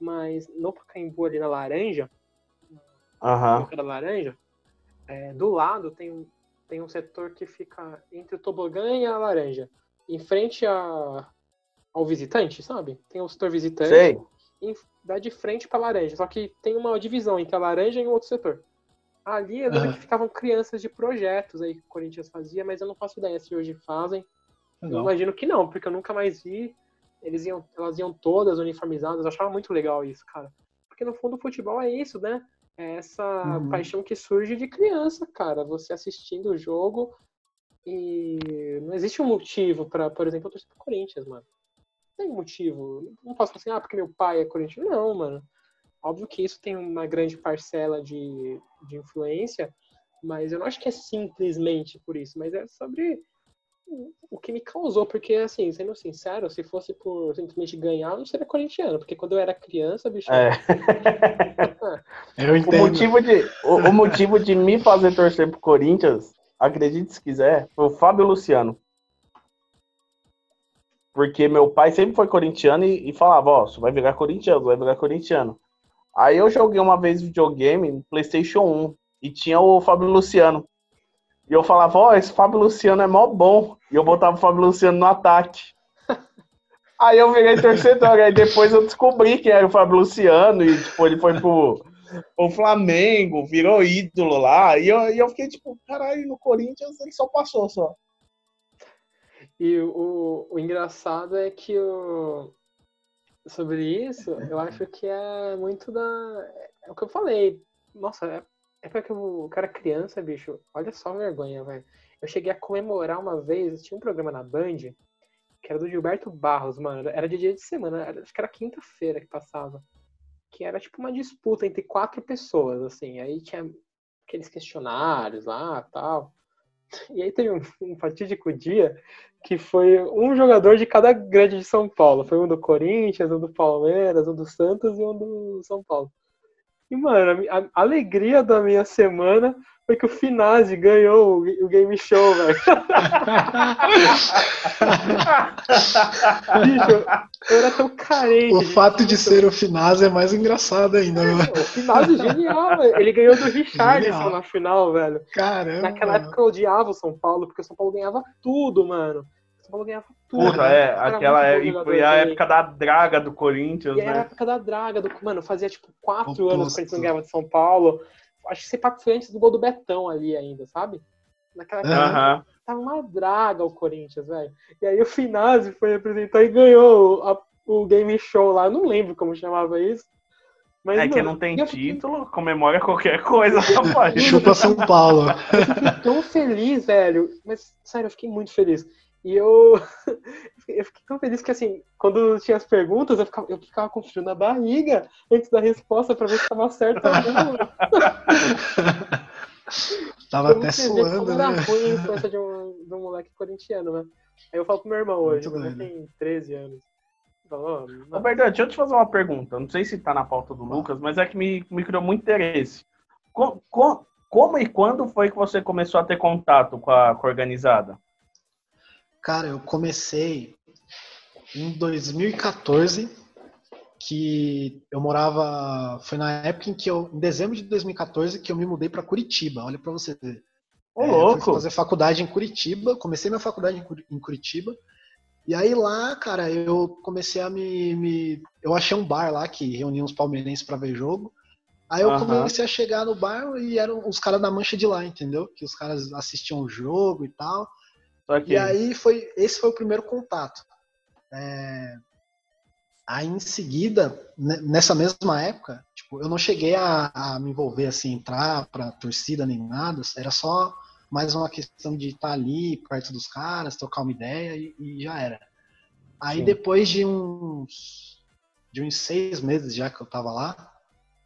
mas no Pacaembu ali na Laranja, uhum. da Laranja, é, do lado tem um, tem um setor que fica entre o tobogã e a laranja. Em frente a, ao visitante, sabe? Tem o setor visitante. Sei. E dá de frente pra laranja. Só que tem uma divisão entre a laranja e um outro setor. Ali eu lembro Aham. que ficavam crianças de projetos aí que o Corinthians fazia, mas eu não faço ideia se hoje fazem. Eu imagino que não, porque eu nunca mais vi. Eles iam, elas iam todas uniformizadas. Eu achava muito legal isso, cara. Porque no fundo o futebol é isso, né? É essa Uhum. paixão que surge de criança, cara. Você assistindo o jogo e não existe um motivo pra, por exemplo, eu torcer pro Corinthians, mano. Não tem motivo. Não posso falar assim, ah, porque meu pai é corintiano. Não, mano. Óbvio que isso tem uma grande parcela de, de influência, mas eu não acho que é simplesmente por isso, mas é sobre o- o que me causou, porque assim, sendo sincero, se fosse por simplesmente ganhar, eu não seria corintiano, porque quando eu era criança, bicho, É. [LAUGHS] Eu O entendo. motivo, de, o, o motivo de me fazer torcer pro Corinthians, acredite se quiser, foi o Fábio Luciano. Porque meu pai sempre foi corintiano e, e falava, ó, você vai virar corintiano, vai virar corintiano. Aí eu joguei uma vez videogame no Playstation 1 e tinha o Fábio Luciano. E eu falava, ó, esse Fábio Luciano é mó bom. E eu botava o Fábio Luciano no ataque. [LAUGHS] Aí eu virei torcedor, aí depois eu descobri que era o Fábio Luciano e, tipo, ele foi pro, o Flamengo virou ídolo lá. E eu, e eu fiquei tipo, caralho, no Corinthians ele só passou só. E o, o engraçado é que o, sobre isso, eu acho que é muito da. É o que eu falei. Nossa, é, é porque o cara criança, bicho. Olha só a vergonha, velho. Eu cheguei a comemorar uma vez, tinha um programa na Band, que era do Gilberto Barros, mano. Era de dia de semana, era- acho que era quinta-feira que passava. Que era tipo uma disputa entre quatro pessoas, assim. Aí tinha aqueles questionários lá tal. E aí teve um, um fatídico dia que foi um jogador de cada grande de São Paulo. Foi um do Corinthians, um do Palmeiras, um do Santos e um do São Paulo. E, mano, a a, alegria da minha semana foi que o Finazzi ganhou o, o game show, [LAUGHS] velho. Bicho, eu era tão carente. O fato de ser o Finazzi é mais engraçado ainda, mano. O Finazzi é genial, velho. Ele ganhou do Richardson na final, velho. Caramba. Naquela época eu odiava o São Paulo, porque o São Paulo ganhava tudo, mano. O São Paulo ganhava tudo. Puta, é, Era aquela é, e foi a época da draga do Corinthians, E era a né? época da draga, do, mano, fazia tipo quatro anos que a gente não ganhava de São Paulo. Acho que esse papo foi antes do gol do Betão ali ainda, sabe? Naquela época Aham. tava uma draga o Corinthians, velho. E aí o Finazzi foi apresentar e ganhou a- o game show lá. Eu não lembro como chamava isso. Mas, É que mano, não tem eu fiquei- título, comemora qualquer coisa, [LAUGHS] rapaz. Chupa São Paulo. Eu fiquei tão feliz, velho. Mas, sério, eu fiquei muito feliz. E eu, [LAUGHS] eu fiquei tão feliz que, assim, quando tinha as perguntas, eu ficava, eu ficava com frio na barriga antes da resposta pra ver se tava certo ou não. [LAUGHS] Tava até suando, como era né? ruim a infância de um, de um moleque corintiano, né? Aí eu falo pro meu irmão hoje, Muito meu irmão doido. tem 13 anos. Falo, "Ó, Ô, não, Bernardo, deixa eu te fazer uma pergunta. Não sei se tá na pauta do Lucas, mas é que me, me criou muito interesse. Co- co- como e quando foi que você começou a ter contato com a, com a organizada? Cara, eu comecei em 2014, que eu morava. Foi na época em que eu. Em dezembro de 2014, que eu me mudei pra Curitiba. Olha pra você ver. Ô, É, eu fui louco! fazer faculdade em Curitiba, comecei minha faculdade em Curi- em Curitiba. E aí lá, cara, eu comecei a me, me- eu achei um bar lá que reunia uns palmeirenses pra ver jogo. Aí eu Aham. comecei a chegar no bar e eram os caras da mancha de lá, entendeu? Que os caras assistiam o jogo e tal. E aí foi, esse foi o primeiro contato. É, Aí em seguida, ne- nessa mesma época, tipo, eu não cheguei a, a me envolver assim, entrar pra torcida nem nada, era só mais uma questão de estar ali perto dos caras, trocar uma ideia e, e já era. Aí Sim. depois de uns de uns seis meses já que eu tava lá,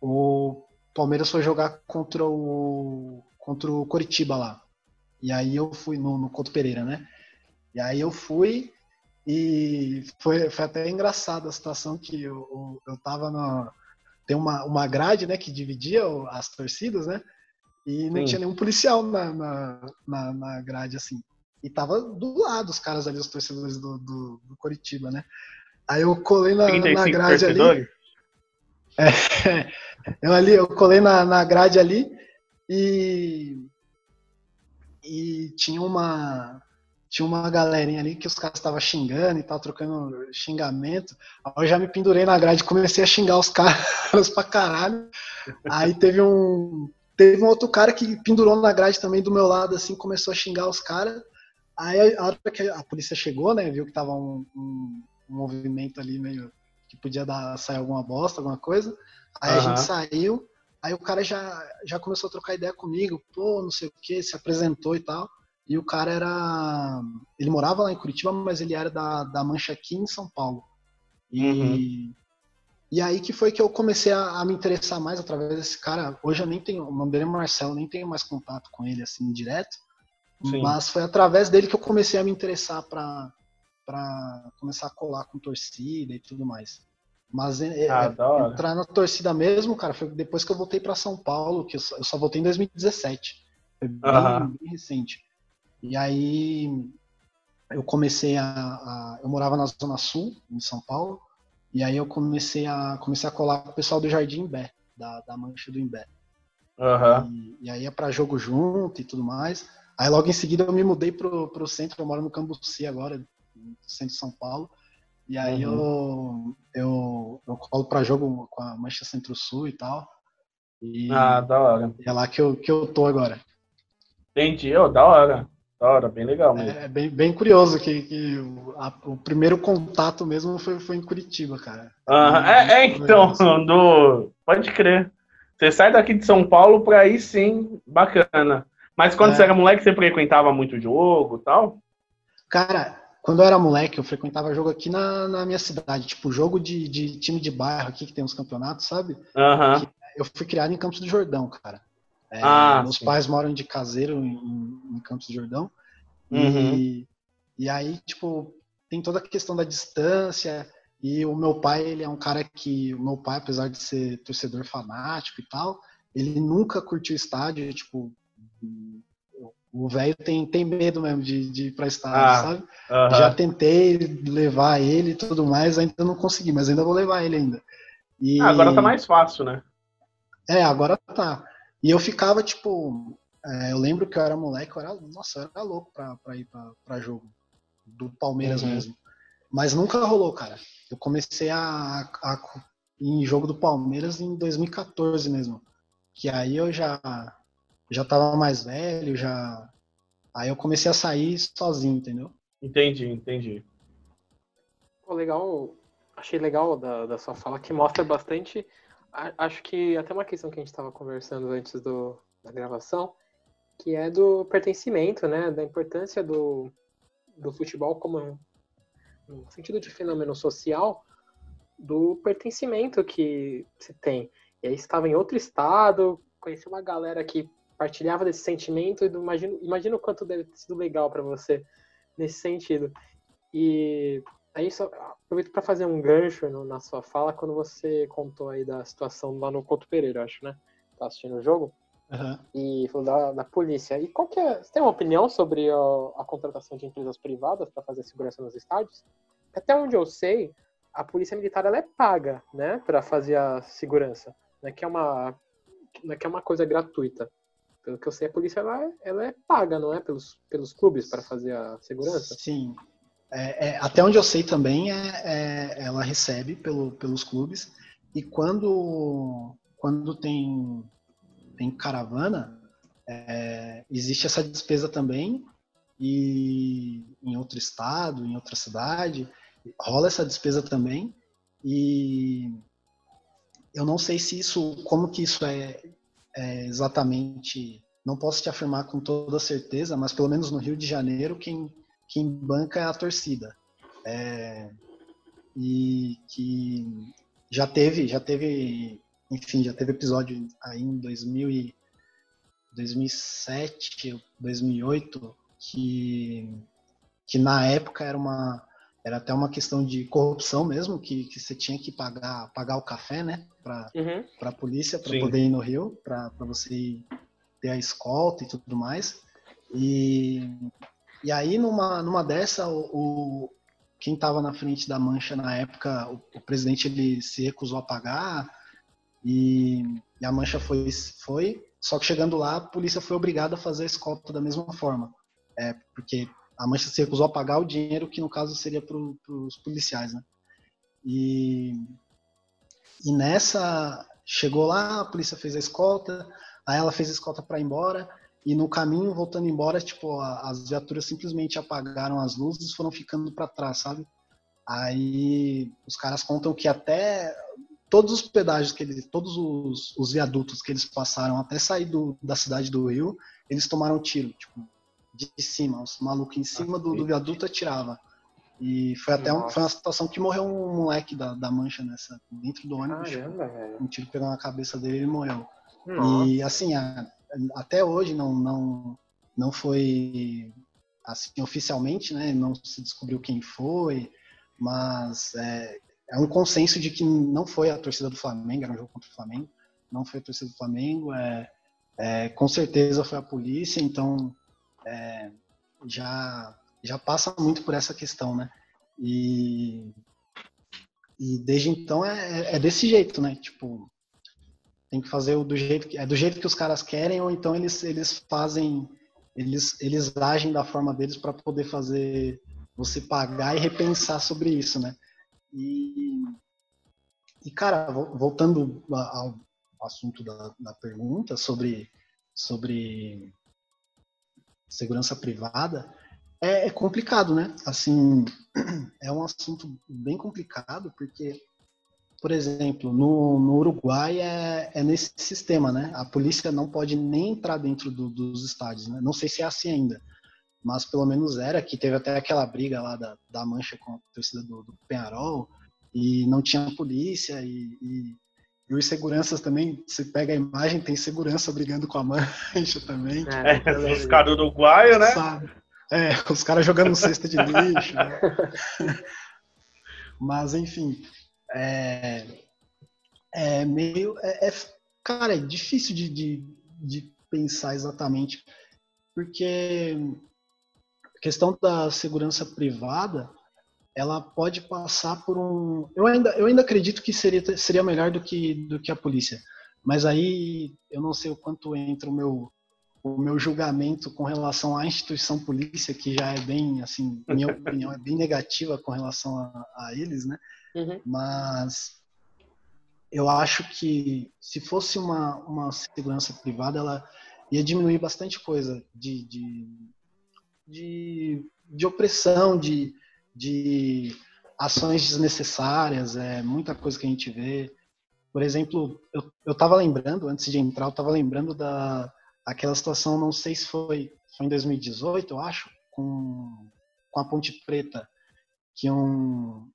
o Palmeiras foi jogar contra o contra o Coritiba lá. E aí eu fui no, no Couto Pereira, né? E aí eu fui e foi, foi até engraçado a situação que eu, eu, eu tava no. Tem uma, uma grade, né, que dividia as torcidas, né? E não Sim. tinha nenhum policial na, na, na, na, grade, assim. E tava do lado os caras ali, os torcedores do, do, do Coritiba, né? Aí eu colei na, na grade ali. É, [LAUGHS] eu ali, eu colei na, na grade ali e, e tinha uma tinha uma galerinha ali que os caras estavam xingando e tal, trocando xingamento. Aí eu já me pendurei na grade e comecei a xingar os [LAUGHS] caras pra caralho. Aí teve um. Teve um outro cara que pendurou na grade também do meu lado, assim, começou a xingar os caras. Aí a hora que a polícia chegou, né, viu que tava um, um, um movimento ali meio que podia dar, sair alguma bosta, alguma coisa. Aí uhum. a gente saiu, aí o cara já, já começou a trocar ideia comigo, pô, não sei o que, se apresentou e tal. E o cara era. Ele morava lá em Curitiba, mas ele era da, da Mancha aqui em São Paulo. E, uhum. e aí que foi que eu comecei a, a, me interessar mais através desse cara. Hoje eu nem tenho. O nome dele é Marcelo, nem tenho mais contato com ele assim direto. Sim. Mas foi através dele que eu comecei a me interessar para começar a colar com torcida e tudo mais. Mas é, é ah, é, entrar na torcida mesmo, cara, foi depois que eu voltei para São Paulo, que eu só, eu só voltei em 2017. Foi bem, uhum. bem recente. E aí eu comecei a, a, eu morava na zona sul em São Paulo e aí eu comecei a comecei a colar com o pessoal do Jardim Imbé da, da mancha do Imbé uhum. e, e, aí é para jogo junto e tudo mais aí logo em seguida eu me mudei pro, pro centro eu moro no Cambuci agora no centro de São Paulo e aí uhum. eu, eu eu colo para jogo com a mancha Centro Sul e tal e ah da hora é lá que eu que eu tô agora entendi oh, da hora da hora, bem legal mesmo. É, bem, bem curioso que, que o, a, o, primeiro contato mesmo foi, foi em Curitiba, cara. é, é, então, [LAUGHS] do, pode crer. Você sai daqui de São Paulo pra ir sim, bacana. Mas quando é. você era moleque, você frequentava muito jogo e tal? Cara, quando eu era moleque, eu frequentava jogo aqui na, na minha cidade, tipo jogo de, de time de bairro aqui que tem uns campeonatos, sabe? Uhum. Eu fui criado em Campos do Jordão, cara. É, ah, meus sim. pais moram de caseiro em, em Campos do Jordão. Uhum. E, e aí, tipo, tem toda a questão da distância. E o meu pai, ele é um cara que. O meu pai, apesar de ser torcedor fanático e tal, ele nunca curtiu estádio. Tipo, o velho tem, tem medo mesmo de, de ir pra estádio, ah, sabe? Uh -huh. Já tentei levar ele e tudo mais, ainda não consegui, mas ainda vou levar ele ainda. E... Ah, agora tá mais fácil, né? É, agora tá. E eu ficava, tipo, é, eu lembro que eu era moleque, eu era, nossa, eu era louco pra, pra ir pra, pra jogo. Do Palmeiras uhum. mesmo. Mas nunca rolou, cara. Eu comecei a, a, em jogo do Palmeiras em 2014 mesmo. Que aí eu já já tava mais velho, já aí eu comecei a sair sozinho, entendeu? Entendi, entendi. Pô, legal. Achei legal da, da sua fala que mostra bastante acho que até uma questão que a gente estava conversando antes do, da gravação, que é do pertencimento, né? Da importância do, do futebol como no sentido de fenômeno social, do pertencimento que se tem. E aí estava em outro estado, conheci uma galera que partilhava desse sentimento, e imagino, imagino o quanto deve ter sido legal para você nesse sentido. E Aí só aproveito para fazer um gancho no, na sua fala quando você contou aí da situação lá no Couto Pereira, acho, né? Tá assistindo o jogo. Uhum. E falou da, da polícia. E qual que é. Você tem uma opinião sobre a, a contratação de empresas privadas para fazer segurança nos estádios? Até onde eu sei, a polícia militar ela é paga, né, para fazer a segurança. Não é que é uma, que é uma coisa gratuita. Pelo que eu sei, a polícia ela, é, ela é paga, não é, pelos, pelos clubes para fazer a segurança? Sim, é, é, até onde eu sei também, é, é, ela recebe pelo, pelos clubes. E quando, quando tem, tem caravana, é, existe essa despesa também. E em outro estado, em outra cidade, rola essa despesa também. E eu não sei se isso, como que isso é, é exatamente. Não posso te afirmar com toda certeza, mas pelo menos no Rio de Janeiro, quem quem banca é a torcida. É, e que já teve, já teve, enfim, já teve episódio aí em 2000 e 2007, 2008 que que na época era uma era até uma questão de corrupção mesmo, que, que você tinha que pagar pagar o café, né, para uhum. a polícia para poder ir no Rio, para você ter a escolta e tudo mais. E, e aí numa numa dessa o, o quem estava na frente da mancha na época, o, o, presidente ele se recusou a pagar e, e a mancha foi foi, só que chegando lá a polícia foi obrigada a fazer a escolta da mesma forma, é porque a Mancha se recusou a pagar o dinheiro que no caso seria para os policiais, né? E, e nessa chegou lá, a polícia fez a escolta, aí ela fez a escolta para ir embora e no caminho voltando embora, tipo, as viaturas simplesmente apagaram as luzes e foram ficando para trás, sabe? Aí os caras contam que até todos os pedágios que eles, todos os, os viadutos que eles passaram até sair do, da cidade do Rio, eles tomaram tiro, tipo, de cima, os malucos em cima do, do viaduto atirava. E foi até um, foi uma situação que morreu um moleque da, da mancha nessa, dentro do ônibus. Caramba, um tiro pegou na cabeça dele e ele morreu. Nossa. E assim, a, até hoje não, não, não foi assim oficialmente, né? Não se descobriu quem foi, mas é, é um consenso de que não foi a torcida do Flamengo, era um jogo contra o Flamengo, não foi a torcida do Flamengo, é, é com certeza foi a polícia, então é, já, já passa muito por essa questão, né? E, e desde então é, é, é desse jeito, né? Tipo, tem que fazer do jeito que, é do jeito que os caras querem ou então eles, eles fazem eles, eles agem da forma deles para poder fazer você pagar e repensar sobre isso, né? E, e cara, voltando ao assunto da, da pergunta sobre, sobre segurança privada, é, é, complicado, né? Assim, [CLEARS THROAT] é um assunto bem complicado, porque, por exemplo, no, no Uruguai é, é, nesse sistema, né? A polícia não pode nem entrar dentro do, dos estádios, né? Não sei se é assim ainda, mas pelo menos era, que teve até aquela briga lá da, da Mancha com a torcida do, do Penharol, e não tinha polícia, e, e e os seguranças também, você pega a imagem, tem segurança brigando com a mancha [LAUGHS] também. É, é os caras do Uruguaio, né? Sabe? É, os caras jogando cesta de lixo. Né? [LAUGHS] Mas, enfim, é, é meio. É, é, cara, é difícil de, de, de pensar exatamente, porque a questão da segurança privada ela pode passar por um. Eu ainda, eu ainda acredito que seria, seria melhor do que, do que a polícia. Mas aí eu não sei o quanto entra o meu, o meu julgamento com relação à instituição polícia, que já é bem, assim, minha [LAUGHS] opinião é bem negativa com relação a, a eles, né? Uhum. Mas eu acho que se fosse uma, uma segurança privada, ela ia diminuir bastante coisa de, de, de, de opressão, de, de ações desnecessárias, é muita coisa que a gente vê. Por exemplo, eu, eu tava lembrando, antes de entrar, eu tava lembrando da aquela situação, não sei se foi, foi em 2018, eu acho, com, com a Ponte Preta, que um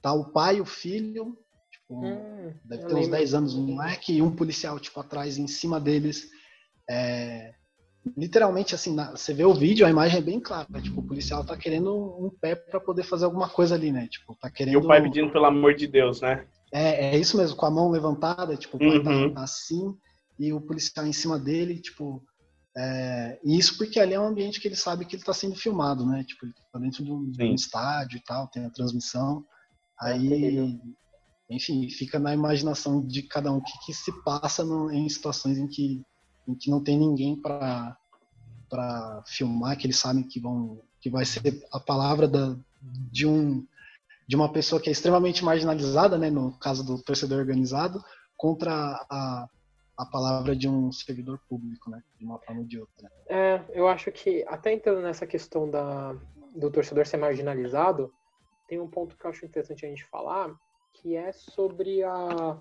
tá o pai e o filho, tipo, hum, deve ter uns 10 anos um moleque, e um policial, tipo, atrás, em cima deles, é, literalmente assim, na, você vê o vídeo, a imagem é bem clara, né? tipo, o policial tá querendo um pé para poder fazer alguma coisa ali, né? Tipo, tá querendo E o pai pedindo pelo amor de Deus, né? É, é isso mesmo, com a mão levantada, tipo, o pai tá, uhum. tá, assim e o policial em cima dele, tipo, é, e isso porque ali é um ambiente que ele sabe que ele tá sendo filmado, né? Tipo, ele tá dentro de um, de um estádio e tal, tem a transmissão. É Aí, enfim, fica na imaginação de cada um o que, que se passa no, em situações em que em que não tem ninguém para para filmar, que eles sabem que vão que vai ser a palavra da, de um de uma pessoa que é extremamente marginalizada, né, no caso do torcedor organizado, contra a, a palavra de um servidor público, né, de uma forma ou de outra. É, eu acho que até entrando nessa questão da, do torcedor ser marginalizado, tem um ponto que eu acho interessante a gente falar, que é sobre a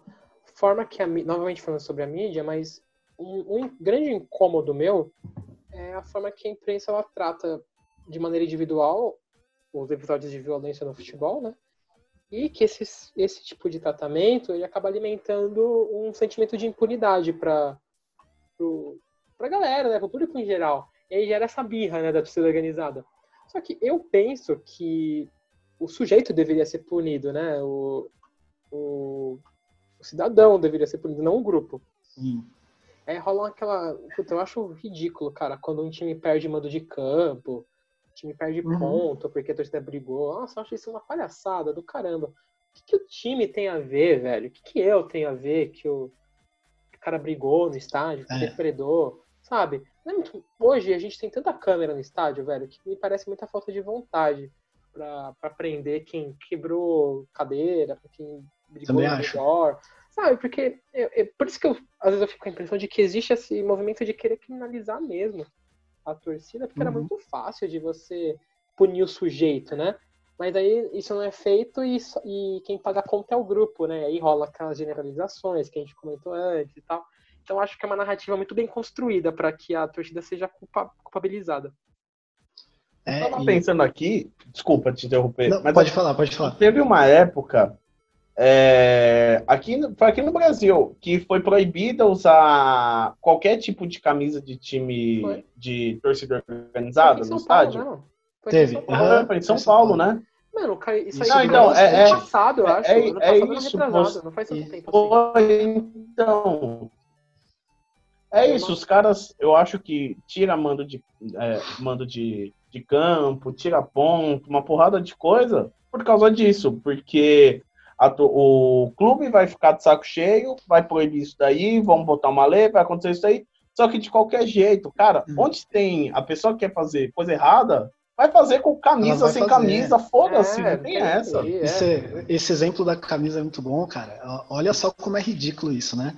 forma que a novamente falando sobre a mídia, mas um, um grande incômodo meu é a forma que a imprensa ela trata de maneira individual os episódios de violência no futebol, né? E que esse, esse tipo de tratamento ele acaba alimentando um sentimento de impunidade para a galera, né, para o público em geral. E aí gera essa birra né, da torcida organizada. Só que eu penso que o sujeito deveria ser punido, né? O, o, o cidadão deveria ser punido, não o grupo. Sim. Aí rola aquela. Puta, eu acho ridículo, cara, quando um time perde mando de campo, o time perde Uhum. ponto porque a torcida brigou. Nossa, eu acho isso uma palhaçada do caramba. O que, que o time tem a ver, velho? O que, que eu tenho a ver que o, o cara brigou no estádio, que É. depredou, sabe? É Hoje a gente tem tanta câmera no estádio, velho, que me parece muita falta de vontade pra, pra prender quem quebrou cadeira, pra quem brigou redor. Sabe, porque eu- eu- por isso que eu, às vezes eu fico com a impressão de que existe esse movimento de querer criminalizar mesmo a torcida, porque era Uhum. muito fácil de você punir o sujeito, né? Mas aí isso não é feito e, e quem paga a conta é o grupo, né? Aí rola aquelas generalizações que a gente comentou antes e tal. Então acho que é uma narrativa muito bem construída para que a torcida seja culpa- culpabilizada. É, Eu tava e- pensando aqui, desculpa te interromper, Não, mas pode falar, pode falar. teve uma época é, aqui, no- foi aqui no Brasil que foi proibida usar qualquer tipo de camisa de time Foi. de torcida Foi organizada aqui em no Paulo, estádio. Teve. São Paulo. Foi em São Paulo, né? Mano, cara, isso aí Não, então, ano é- é- passado, eu é- acho. é- é ano isso, retrasado, você- não faz tanto tempo assim. Foi, então. É isso, os caras, eu acho que tira mando de, é, mando de, de campo, tira ponto, uma porrada de coisa por causa disso, porque o clube vai ficar de saco cheio, vai proibir isso daí, vão botar uma lei, vai acontecer isso aí, só que de qualquer jeito, cara, Hum. onde tem a pessoa que quer fazer coisa errada, vai fazer com camisa, sem fazer. camisa, foda-se, É, não tem essa. é. Esse, esse exemplo da camisa é muito bom, cara. Olha só como é ridículo isso, né?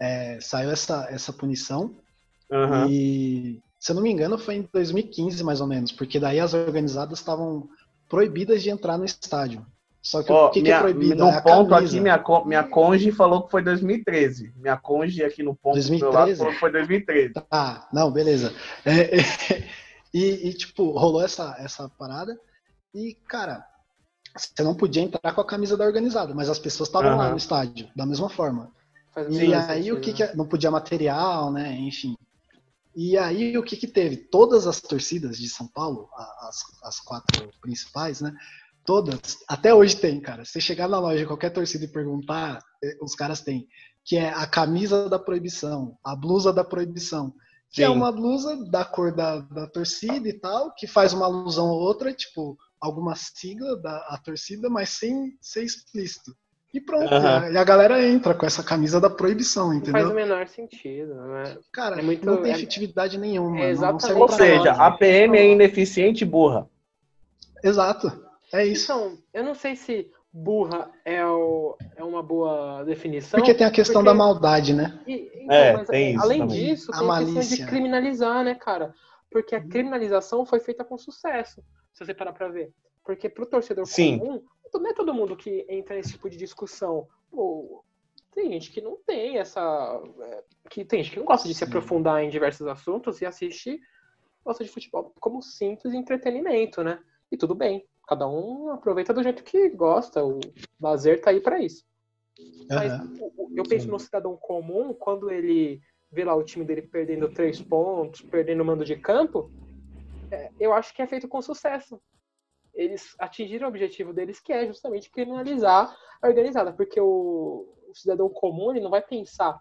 É, saiu essa, essa punição Aham. e, se eu não me engano, foi em 2015 mais ou menos, porque daí as organizadas estavam proibidas de entrar no estádio. Só que Ó, o que, que minha- é proibido? No é ponto camisa. aqui, minha, minha conge falou que foi 2013. Minha conge aqui no ponto do meu lado 2013? falou que foi 2013. Ah, não, beleza. É, é, [LAUGHS] e, e, tipo, rolou essa, essa parada. E, cara, você não podia entrar com a camisa da organizada, mas as pessoas estavam lá Aham. no estádio, da mesma forma. Faz E aí sentido, o que, que é- não podia material, né? Enfim. E aí o que que teve? Todas as torcidas de São Paulo, as, as quatro principais, né? Todas, até hoje tem, cara. Se você chegar na loja de qualquer torcida e perguntar, eh, os caras têm, que é a camisa da proibição, a blusa da proibição, que é Sim. uma blusa da cor da, da torcida e tal, que faz uma alusão ou outra, tipo, alguma sigla da a torcida, mas sem ser explícito. E pronto, e a galera entra com essa camisa da proibição, Não faz entendeu? o menor sentido, né? Cara, É muito- não tem é- efetividade nenhuma. é não- não serve exatamente Ou seja, nada. a PM é ineficiente e burra. Exato. É isso. Então, eu não sei se burra é, o- é uma boa definição. Porque tem a questão porque- da maldade, né? E- então, É, mas, tem isso além também. disso, A tem a, questão malícia. de criminalizar, né, cara? Porque a Uhum. criminalização foi feita com sucesso, se você parar pra ver. Porque pro torcedor Sim. comum, não é todo mundo que entra nesse tipo de discussão. Pô, tem gente que não tem essa. é, que Tem gente que não gosta de se Sim. aprofundar em diversos assuntos e assiste, gosta de futebol como simples entretenimento, né? E tudo bem. Cada um aproveita do jeito que gosta. O lazer tá aí pra isso. Mas eu penso no cidadão comum, quando ele vê lá o time dele perdendo três pontos, perdendo o mando de campo, é, eu acho que é feito com sucesso. Eles atingiram o objetivo deles, que é justamente criminalizar a organizada, porque o, o cidadão comum ele não vai pensar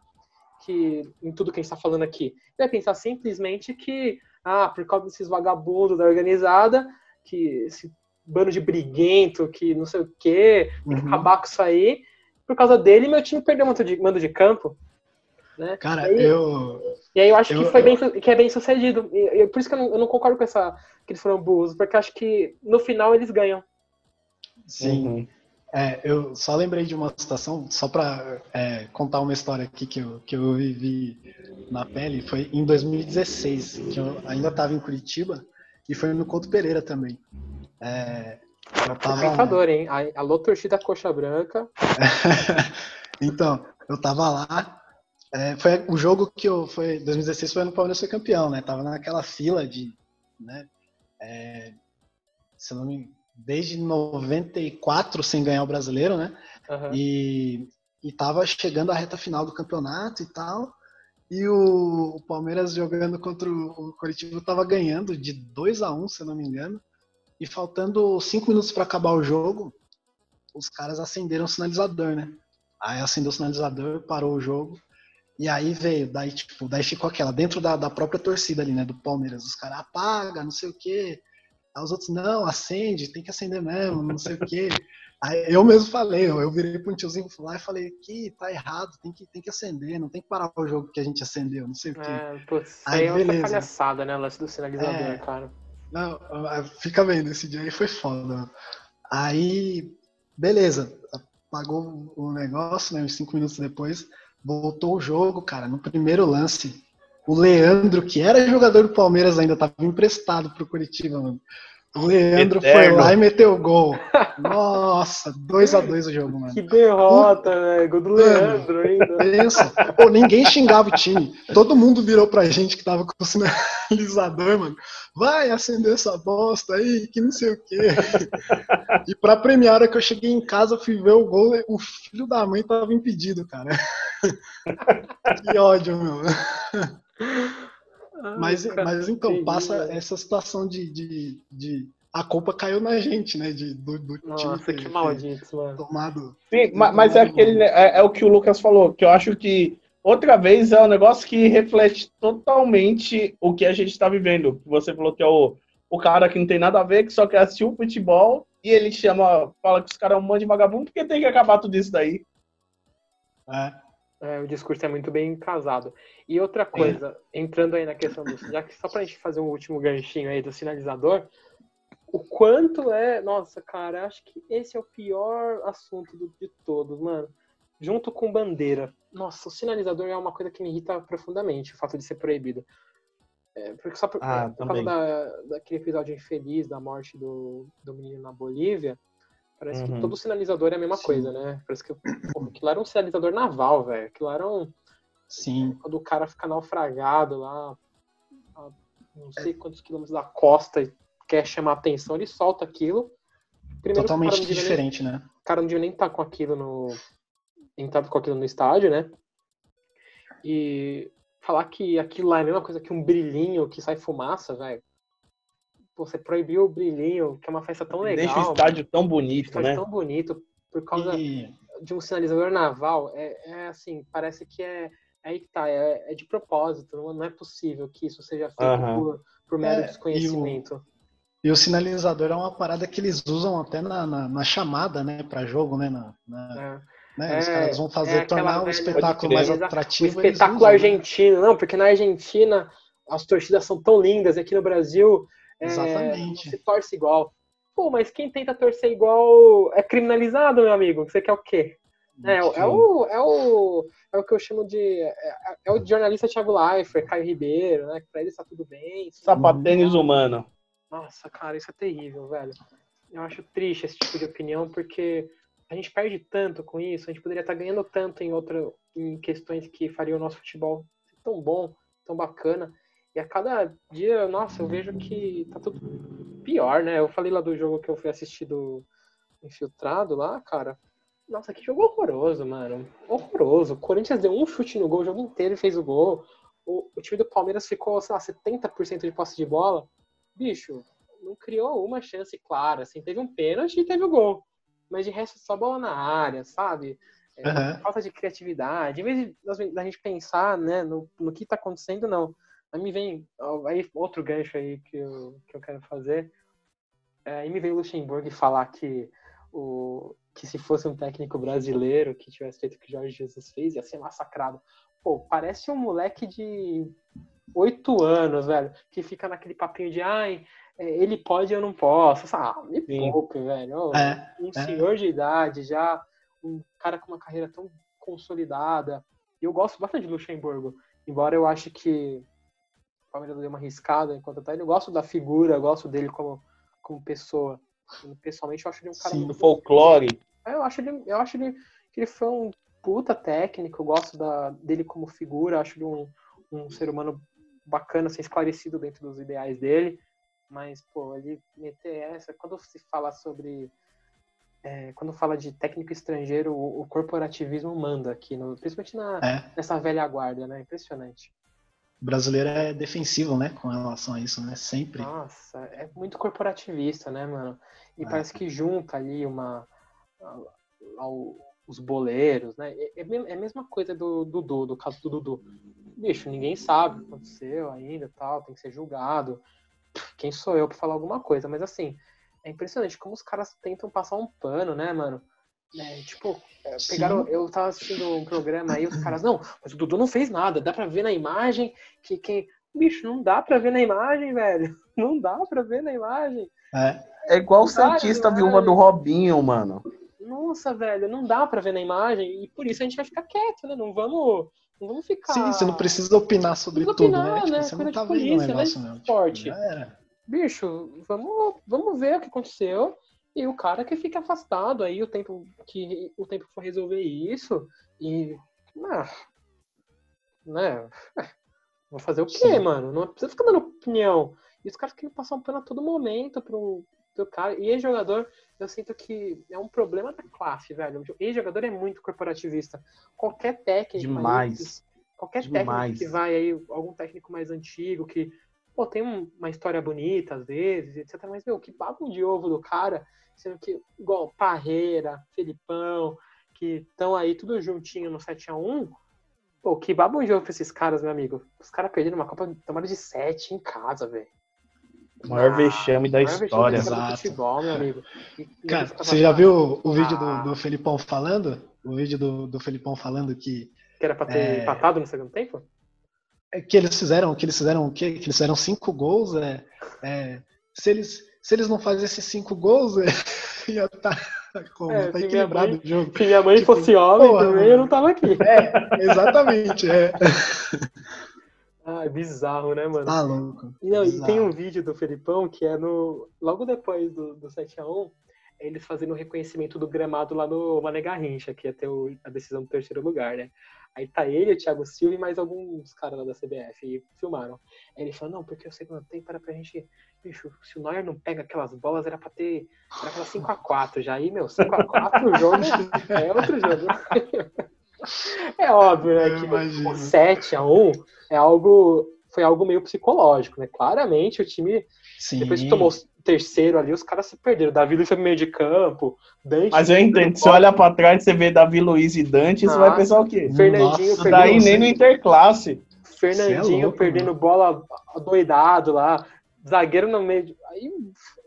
que em tudo que a gente está falando aqui, ele vai pensar simplesmente que, ah, por causa desses vagabundos da organizada, que esse bando de briguento, que não sei o quê, tem que Uhum. acabar com isso aí. Por causa dele, meu time perdeu mando de, mando de campo. Né? Cara, Aí- eu. E aí eu acho que, Eu- foi bem, su- que é bem sucedido. E, e por isso que eu não, eu não concordo com essa que eles foram burros, porque eu acho que no final eles ganham. Sim. Uhum. É, eu só lembrei de uma situação, só pra é, contar uma história aqui que eu, que eu vivi na pele. Foi em 2016, que eu ainda tava em Curitiba, e foi no Couto Pereira também. É, eu tava. Tentador, hein? A- Alô, torcida coxa branca. [LAUGHS] então, eu tava lá. é, foi o jogo que eu. Foi 2016 foi ano que o Palmeiras foi campeão, né? Tava naquela fila de. Né, é, se eu não me desde 94 sem ganhar o brasileiro, né? Aham. E, e tava chegando a reta final do campeonato e tal. E o, o Palmeiras jogando contra o, o Coritiba tava ganhando de 2 a 1 se eu não me engano. E faltando 5 minutos para acabar o jogo, os caras acenderam o sinalizador, né? Aí acendeu o sinalizador, parou o jogo. E aí veio, daí, tipo, daí ficou aquela, dentro da, da própria torcida ali, né, do Palmeiras. Os caras apaga, não sei o quê. Aí os outros, não, acende, tem que acender mesmo, não sei o quê. [LAUGHS] Aí eu mesmo falei, eu, eu virei pra um tiozinho lá e falei, que tá errado, tem que, tem que acender, não tem que parar o jogo que a gente acendeu, não sei o quê. É, putz, Aí, aí é outra beleza. palhaçada, né? O lance do sinalizador, É. cara. Não, ah, fica bem, esse dia aí foi foda. Aí, beleza, apagou o negócio, né? Uns cinco minutos depois, voltou o jogo, cara. No primeiro lance, o Leandro, que era jogador do Palmeiras ainda, tava emprestado pro Curitiba, mano. O Leandro Eterno. foi lá e meteu o gol. Nossa, 2 a 2 o jogo, mano. Que derrota, velho. Gol do Leandro ainda. Pensa. Pô, ninguém xingava o time. Todo mundo virou pra gente que tava com o sinalizador, mano. Vai acender essa bosta aí, que não sei o quê. E pra premiar, a hora que eu cheguei em casa, fui ver o gol, o filho da mãe tava impedido, cara. [LAUGHS] Que ódio, meu. Mas, Ai, cara, mas então, passa essa situação de, de, de. A culpa caiu na gente, né? De, do, do time Nossa, ter- que ter malditos, mano. tomado. Sim, ma- mas é aquele, né, é, é o que o Lucas falou, que eu acho que outra vez é um negócio que reflete totalmente o que a gente está vivendo. Você falou que é o, o cara que não tem nada a ver, que só quer assistir o futebol, e ele chama, fala que os caras é um monte de vagabundo, porque tem que acabar tudo isso daí. É, É, o discurso é muito bem casado. E outra coisa, entrando aí na questão do. Já que só pra gente fazer um último ganchinho aí do sinalizador, o quanto é. Nossa, cara, acho que esse é o pior assunto do- de todos, mano. Junto com bandeira. Nossa, o sinalizador é uma coisa que me irrita profundamente, o fato de ser proibido. É, porque só por, Ah, é, por causa da, daquele episódio infeliz da morte do, do menino na Bolívia, parece que Uhum. todo sinalizador é a mesma Sim. coisa, né? Parece que porra, aquilo era um sinalizador naval, velho. Aquilo era um. sim. Quando o cara fica naufragado lá, a não sei quantos quilômetros da costa e quer chamar atenção, ele solta aquilo. Primeiro, que Totalmente devia nem- diferente, né? o cara não devia nem estar com aquilo no. entrado com aquilo no estádio, né? E falar que aquilo lá é a mesma coisa que um brilhinho que sai fumaça, velho. Pô, Você proibiu o brilhinho, que é uma festa tão legal. Deixa o estádio tão Um bonito, estádio né? tão bonito, por causa E, de um sinalizador naval, é, é assim, parece que é. é Aí que tá, é, é de propósito, não, não é possível que isso seja feito Aham. por, por mero É, e o- desconhecimento. e o sinalizador é uma parada que eles usam até na, na, na chamada, né? Pra jogo, né? Na, na- É. né, Os É, caras vão fazer é tornar o espetáculo mais. O atrativo. eles espetáculo usam, né? argentino, não, porque na Argentina as torcidas são tão lindas, e aqui no Brasil é, Exatamente. se torce igual. Pô, mas quem tenta torcer igual é criminalizado, meu amigo. Você quer o quê? É, é, o, é, o, é o que eu chamo de. É, é o jornalista Thiago Leifert, Caio Ribeiro, né? Que pra eles tá tudo bem. Sapatênis humano. Nossa, cara, isso é terrível, velho. Eu acho triste esse tipo de opinião, porque a gente perde tanto com isso, a gente poderia estar ganhando tanto em outra, em questões que fariam o nosso futebol tão bom, tão bacana. E a cada dia, nossa, eu vejo que tá tudo pior, né? Eu falei lá do jogo que eu fui assistir do Infiltrado lá, cara. Nossa, que jogo horroroso, mano. Horroroso. O Corinthians deu um chute no gol o jogo inteiro e fez o gol. O, o time do Palmeiras ficou, sei lá, 70% de posse de bola. Bicho, não criou uma chance clara. Assim, teve um pênalti e teve o gol. Mas de resto, só bola na área, sabe? É, Aham. Falta de criatividade. Em vez da gente pensar né, no, no que tá acontecendo, não. Aí me vem aí, outro gancho aí que eu, que eu quero fazer. É, aí me vem o Luxemburgo falar que, o, que se fosse um técnico brasileiro que tivesse feito o que o Jorge Jesus fez, ia ser massacrado. Pô, parece um moleque de oito anos, velho, que fica naquele papinho de ai, é, ele pode e eu não posso. Ah, me Sim. poupe, velho. É, um é. senhor de idade, já um cara com uma carreira tão consolidada. E eu gosto bastante do Luxemburgo, embora eu ache que o Palmeiras deu uma arriscada enquanto tá ele. Eu gosto da figura, eu gosto dele como, como pessoa. Pessoalmente, eu acho ele um cara Sim, Do folclore. é, Eu acho ele, eu acho ele que ele foi um puta técnico, eu gosto da, dele como figura, acho ele um, um ser humano bacana, assim, esclarecido dentro dos ideais dele. Mas, pô, ele meter essa. Quando se fala sobre. é, quando fala de técnico estrangeiro, o, o corporativismo manda aqui, no- principalmente na, É, nessa velha guarda, né? Impressionante. Brasileiro é defensivo, né, com relação a isso, né? Sempre. Nossa, é muito corporativista, né, mano? E É. parece que junta ali uma. ao- os boleiros, né? É, é é a mesma coisa do Dudu, do caso do Dudu. Bicho, ninguém sabe o que aconteceu ainda tal, tem que ser julgado. Quem sou eu pra falar alguma coisa? Mas assim, é impressionante como os caras tentam passar um pano, né, mano? É, tipo, é, Sim. pegaram. Eu tava assistindo um programa aí, os caras, não, mas o Dudu não fez nada, dá pra ver na imagem que quem. Bicho, não dá pra ver na imagem, velho. [LAUGHS] Não dá pra ver na imagem. É, É igual o Santista vários. viúva do Robinho, mano. Nossa, velho, não dá pra ver na imagem. E por isso a gente vai ficar quieto, né? Não vamos, não vamos ficar. Sim, você não precisa opinar sobre tudo, opinar, né? Tipo, né? você Coisa não de tá vendo o polícia, né? negócio, não. Tipo, Esporte. era. Bicho, vamos, vamos ver o que aconteceu. E o cara que fica afastado aí o tempo que o tempo for resolver isso. E. Ah, né? [LAUGHS] Vou fazer o quê, Sim. mano? Não precisa ficar dando opinião. E os caras querem passar um pano a todo momento pro, pro cara. E ex-jogador, eu sinto que é um problema da classe, velho. Ex-jogador é muito corporativista. Qualquer técnico. aí, Demais. qualquer Demais. técnico que vai aí, algum técnico mais antigo, que pô, tem um- uma história bonita às vezes, etc. Mas, meu, que babo de ovo do cara, sendo que, igual Parreira, Felipão, que estão aí tudo juntinho no 7x1. Pô, que babo de ovo pra esses caras, meu amigo. Os caras perderam uma Copa tomaram de 7 em casa, velho. O maior Ah, vexame da maior vexame história. do Exato. futebol, meu amigo. E- e Cara, você já viu o vídeo Ah. do, do Felipão falando? O vídeo do, do Felipão falando que, Que era pra ter É. empatado no segundo tempo? É que eles fizeram, que eles fizeram o quê? Que eles fizeram cinco gols. É, é, se, eles, se eles não fazem esses cinco gols, é, [LAUGHS] ia estar como? É, tá equilibrado mãe- o jogo. Se minha mãe Tipo, fosse homem porra, também, eu não tava aqui. [LAUGHS] É, exatamente. É. [LAUGHS] Ah, é bizarro, né, mano? Tá louco. E, não, e tem um vídeo do Felipão que é no. Logo depois do, do 7x1, é eles fazendo o reconhecimento do gramado lá no Mané Garrincha, que ia ter o- a decisão do terceiro lugar, né? Aí tá ele, o Thiago Silva e mais alguns caras lá da CBF e filmaram. Aí ele falou, não, porque o segundo tempo era pra gente. Bicho, se o Neuer não pega aquelas bolas, era pra ter. Era pra 5x4 já. Aí, meu, 5x4 o jogo [LAUGHS] é outro jogo. É óbvio, né? Que imagino. o 7x1 é algo. Foi algo meio psicológico, né? Claramente o time, Sim. depois que tomou terceiro ali, os caras se perderam. Davi Luiz foi meio de campo, Dante. Mas eu entendo, se você olha pra trás e você vê Davi Luiz e Dante, você vai Nossa. pensar o quê? Fernandinho Nossa, daí nem no Interclasse. Fernandinho é louco, perdendo bola doidado lá, zagueiro no meio. de- Aí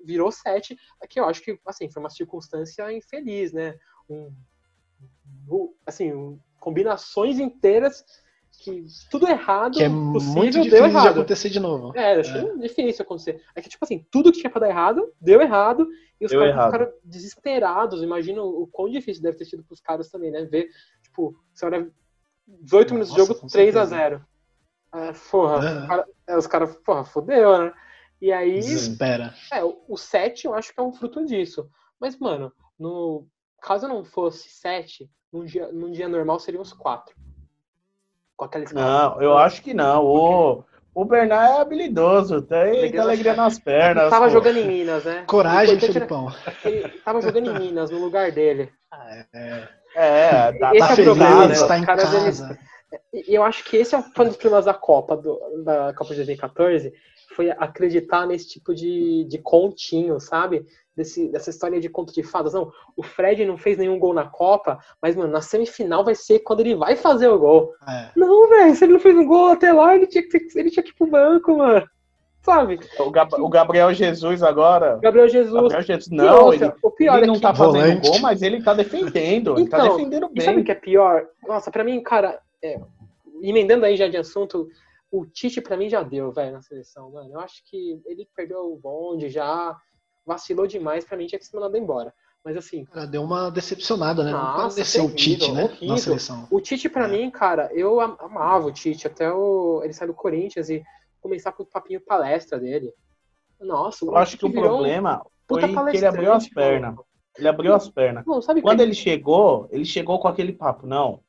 virou sete. Aqui eu acho que assim, foi uma circunstância infeliz, né? Um, um- assim, um- combinações inteiras que tudo errado Que é possível muito deu difícil de errado. acontecer de novo. É, achei difícil acontecer. É que, tipo assim, tudo que tinha pra dar errado, deu errado, e os Deu caras errado. ficaram desesperados. Imagina o quão difícil deve ter sido pros caras também, né? Ver, tipo, você olha 18 minutos de jogo, com 3 a certeza. 0 é, porra, o cara- é, os caras, porra, fodeu, né? E aí, Desespera. é, o- o 7 eu acho que é um fruto disso. Mas, mano, no, caso não fosse 7, num dia, num dia normal seriam uns 4. Com aquela escala. Não, eu acho que não. O, o Bernard é habilidoso, tem Alegria alegria nas- nas pernas. tava pô. jogando em Minas, né? Coragem, O importante era- Felipão. Ele tava jogando em Minas, no lugar dele. É, É, tá, Esse tá é feliz, problema, né? né? tá em caras, casa. E eu acho que esse é um dos problemas da Copa, do- da Copa de 2014, foi acreditar nesse tipo de, de continho, sabe? Desse, dessa história de conto de fadas. Não, o Fred não fez nenhum gol na Copa, mas, mano, na semifinal vai ser quando ele vai fazer o gol. É. Não, velho, se ele não fez um gol até lá, ele tinha que, ele tinha que ir pro banco, mano. Sabe? O, Gab- o Gabriel Jesus agora. Gabriel Jesus. Gabriel Jesus, não, outra, ele, o pior ele é não que tá fazendo Volante. gol, mas ele tá defendendo. ele tá Então, defendendo E sabe o bem. que é pior? Nossa, pra mim, cara, é, emendando aí já de assunto, o Tite pra mim já deu, velho, na seleção, mano. Eu acho que ele perdeu o bonde já, vacilou demais, pra mim tinha que ser mandado embora. Mas assim, Cara, deu uma decepcionada, né? Nossa, não o Tite, né? horrível. Na seleção. o Tite pra É. mim, cara, eu am- amava o Tite, até o, ele sair do Corinthians e começar com o papinho palestra dele. Nossa, Eu acho que o um problema puta foi que ele abriu as pernas. Ele abriu as pernas. Não, sabe Quando que- ele chegou, ele chegou com aquele papo, não,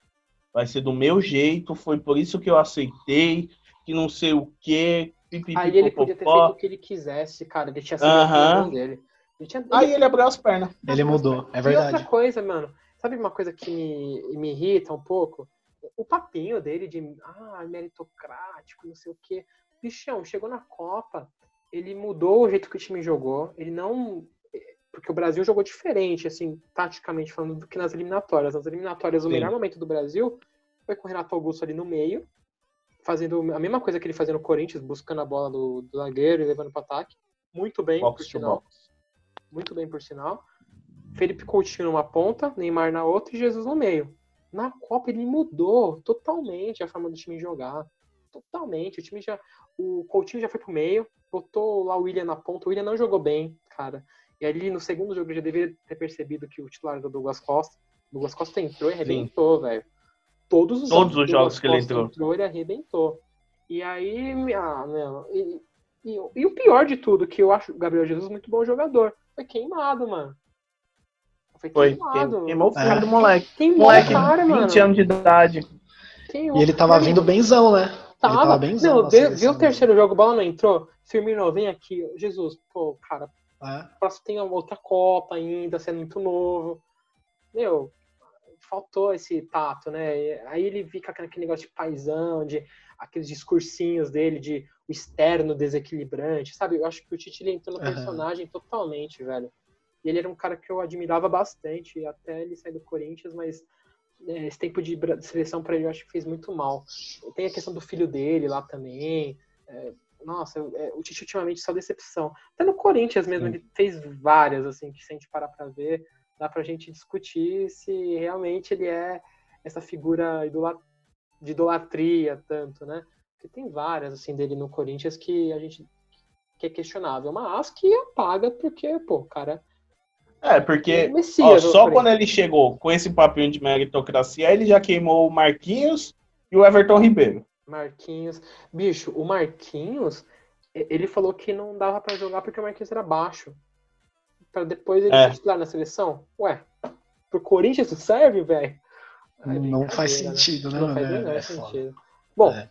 vai ser do meu jeito, foi por isso que eu aceitei, que não sei o quê. Pipipi, Aí ele podia ter feito o que ele quisesse, cara. Ele tinha sido Aham. dele. Ele tinha... Aí ele abriu as pernas. Ele mudou, é E verdade. outra coisa, mano, sabe uma coisa que me, me irrita um pouco? O papinho dele de ah, meritocrático, não sei o quê. Bichão, chegou na Copa, ele mudou o jeito que o time jogou, ele não. Porque o Brasil jogou diferente, assim, taticamente falando, do que nas eliminatórias. Nas eliminatórias, o Sim. melhor momento do Brasil foi com o Renato Augusto ali no meio, fazendo a mesma coisa que ele fazia no Corinthians, buscando a bola do, do zagueiro e levando para ataque. Muito bem, por Box to sinal box. muito bem por sinal. Felipe Coutinho numa ponta, Neymar na outra e Jesus no meio. Na Copa ele mudou totalmente a forma do time jogar. Totalmente. O time já. O Coutinho já foi pro meio, botou lá o William na ponta. O William não jogou bem, cara. E ali no segundo jogo ele já deveria ter percebido que o titular era o Douglas Costa. O Douglas Costa entrou e arrebentou, velho. Todos os Todos os o jogos que ele Costa entrou. ele arrebentou. E aí, ah, meu, e, e, e o pior de tudo, que eu acho o Gabriel Jesus muito bom jogador, foi queimado, mano. Foi Foi. queimado. Queimou o É. filho do moleque. Queimou Moleque, o cara, mano. 20 anos de idade. Queimou E ele tava cara. vindo benzão, né? Ele Tava. tava benzão. Não, seleção, o terceiro jogo, bola não entrou. Firmino, vem aqui. Jesus, pô, cara, próximo tem uma outra Copa ainda, sendo muito novo. Meu, faltou esse tato, né? E Aí ele fica com aquele negócio de paisão, de aqueles discursinhos dele de o externo desequilibrante, sabe? Eu acho que o Tite ele entrou no personagem totalmente, velho. E ele era um cara que eu admirava bastante, até ele sair do Corinthians, mas né, esse tempo de seleção pra ele eu acho que fez muito mal. Tem a questão do filho dele lá também. é, nossa, é, o Tite ultimamente só decepção. Até no Corinthians mesmo, Sim. ele fez várias, assim, que se a gente parar pra ver, dá pra gente discutir se realmente ele é essa figura de idolatria tanto, né? Porque tem várias, assim, dele no Corinthians que a gente que é questionável, mas que apaga porque, pô, cara É, é porque o ó, só quando ele chegou com esse papinho de meritocracia, ele já queimou o Marquinhos e o Everton Ribeiro. Marquinhos. Bicho, o Marquinhos, ele falou que não dava pra jogar porque o Marquinhos era baixo. Pra depois ele É. titular na seleção. Ué, pro Corinthians isso serve, velho? Não faz né? sentido, né? Não faz É foda. sentido. Bom, É.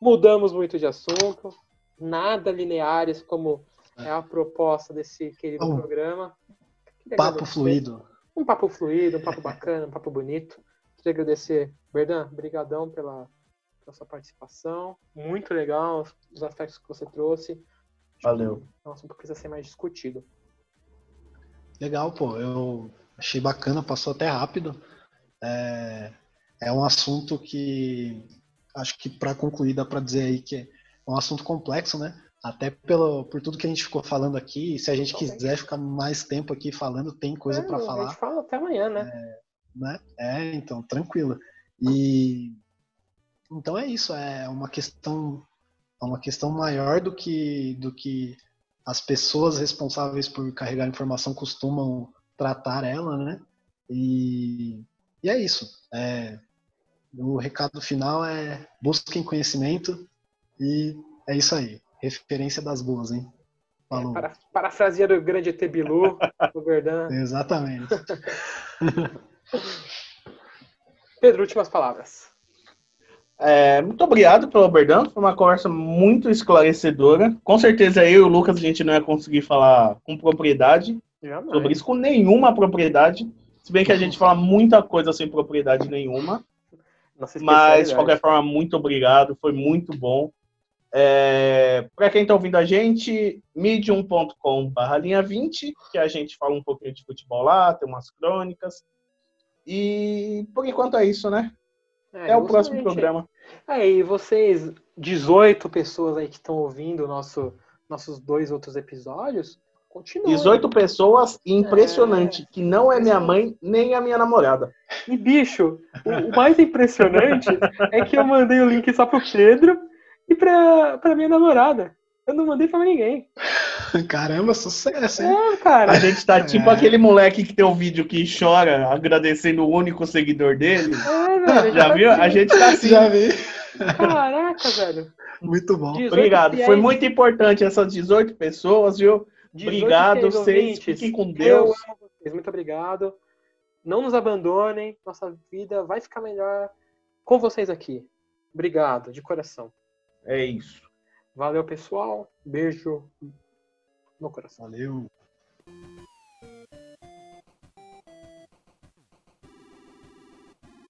mudamos muito de assunto. Nada lineares como é a proposta desse querido Um programa. Queria Papo agradecer. fluido. Um papo fluido, um papo bacana, um papo bonito. Queria agradecer, Berdan, brigadão pela, pela sua participação. Muito legal os- os aspectos que você trouxe. Valeu. que assunto que precisa ser mais discutido. Legal, pô. Eu achei bacana, passou até rápido. É, é um assunto que acho que para concluir dá para dizer aí que é um assunto complexo, né? Até pelo, por tudo que a gente ficou falando aqui, se a gente quiser ficar mais tempo aqui falando, tem coisa É, para A falar. gente fala até amanhã, né? né? É, então, tranquilo. E então é isso, é uma questão é uma questão maior do que do que as pessoas responsáveis por carregar a informação costumam tratar ela, né? E, e é isso. É, o recado final é busquem conhecimento e é isso aí. Referência das boas, hein? Falou. Para, parafraseando o grande ET Bilu, [LAUGHS] o Berdan. Exatamente. [LAUGHS] Pedro, últimas palavras. É, muito obrigado pelo Berdão, foi uma conversa muito esclarecedora. Com certeza eu e o Lucas a gente não ia conseguir falar com propriedade Jamais. sobre isso, com nenhuma propriedade. Se bem que a gente fala muita coisa sem propriedade nenhuma. Mas, de qualquer forma, muito obrigado, foi muito bom. É, para quem está ouvindo a gente, medium.com.br linha 20, que a gente fala um pouquinho de futebol lá, tem umas crônicas. E por enquanto é isso, né? É, o próximo programa. É, e vocês, 18 pessoas aí que estão ouvindo nosso, nossos dois outros episódios, continuem. 18 pessoas, e impressionante, que não é minha mãe nem a minha namorada. E, bicho, o, mais impressionante é que eu mandei o link só pro Pedro e pra, pra minha namorada. Eu não mandei pra ninguém. [LAUGHS] Caramba, sucesso, hein? É, cara. A gente tá [LAUGHS] tipo É. aquele moleque que tem um vídeo que chora agradecendo o único seguidor dele. É, velho. Já viu? A gente tá assim. Já vi. Caraca, velho. Muito bom. 18 Obrigado. Foi muito importante essas 18 pessoas, viu? 18 Obrigado, vocês. Fiquem com Eu Deus. amo vocês. Muito obrigado. Não nos abandonem. Nossa vida vai ficar melhor com vocês aqui. Obrigado, de coração. É isso. Valeu, pessoal. Beijo no coração. Valeu.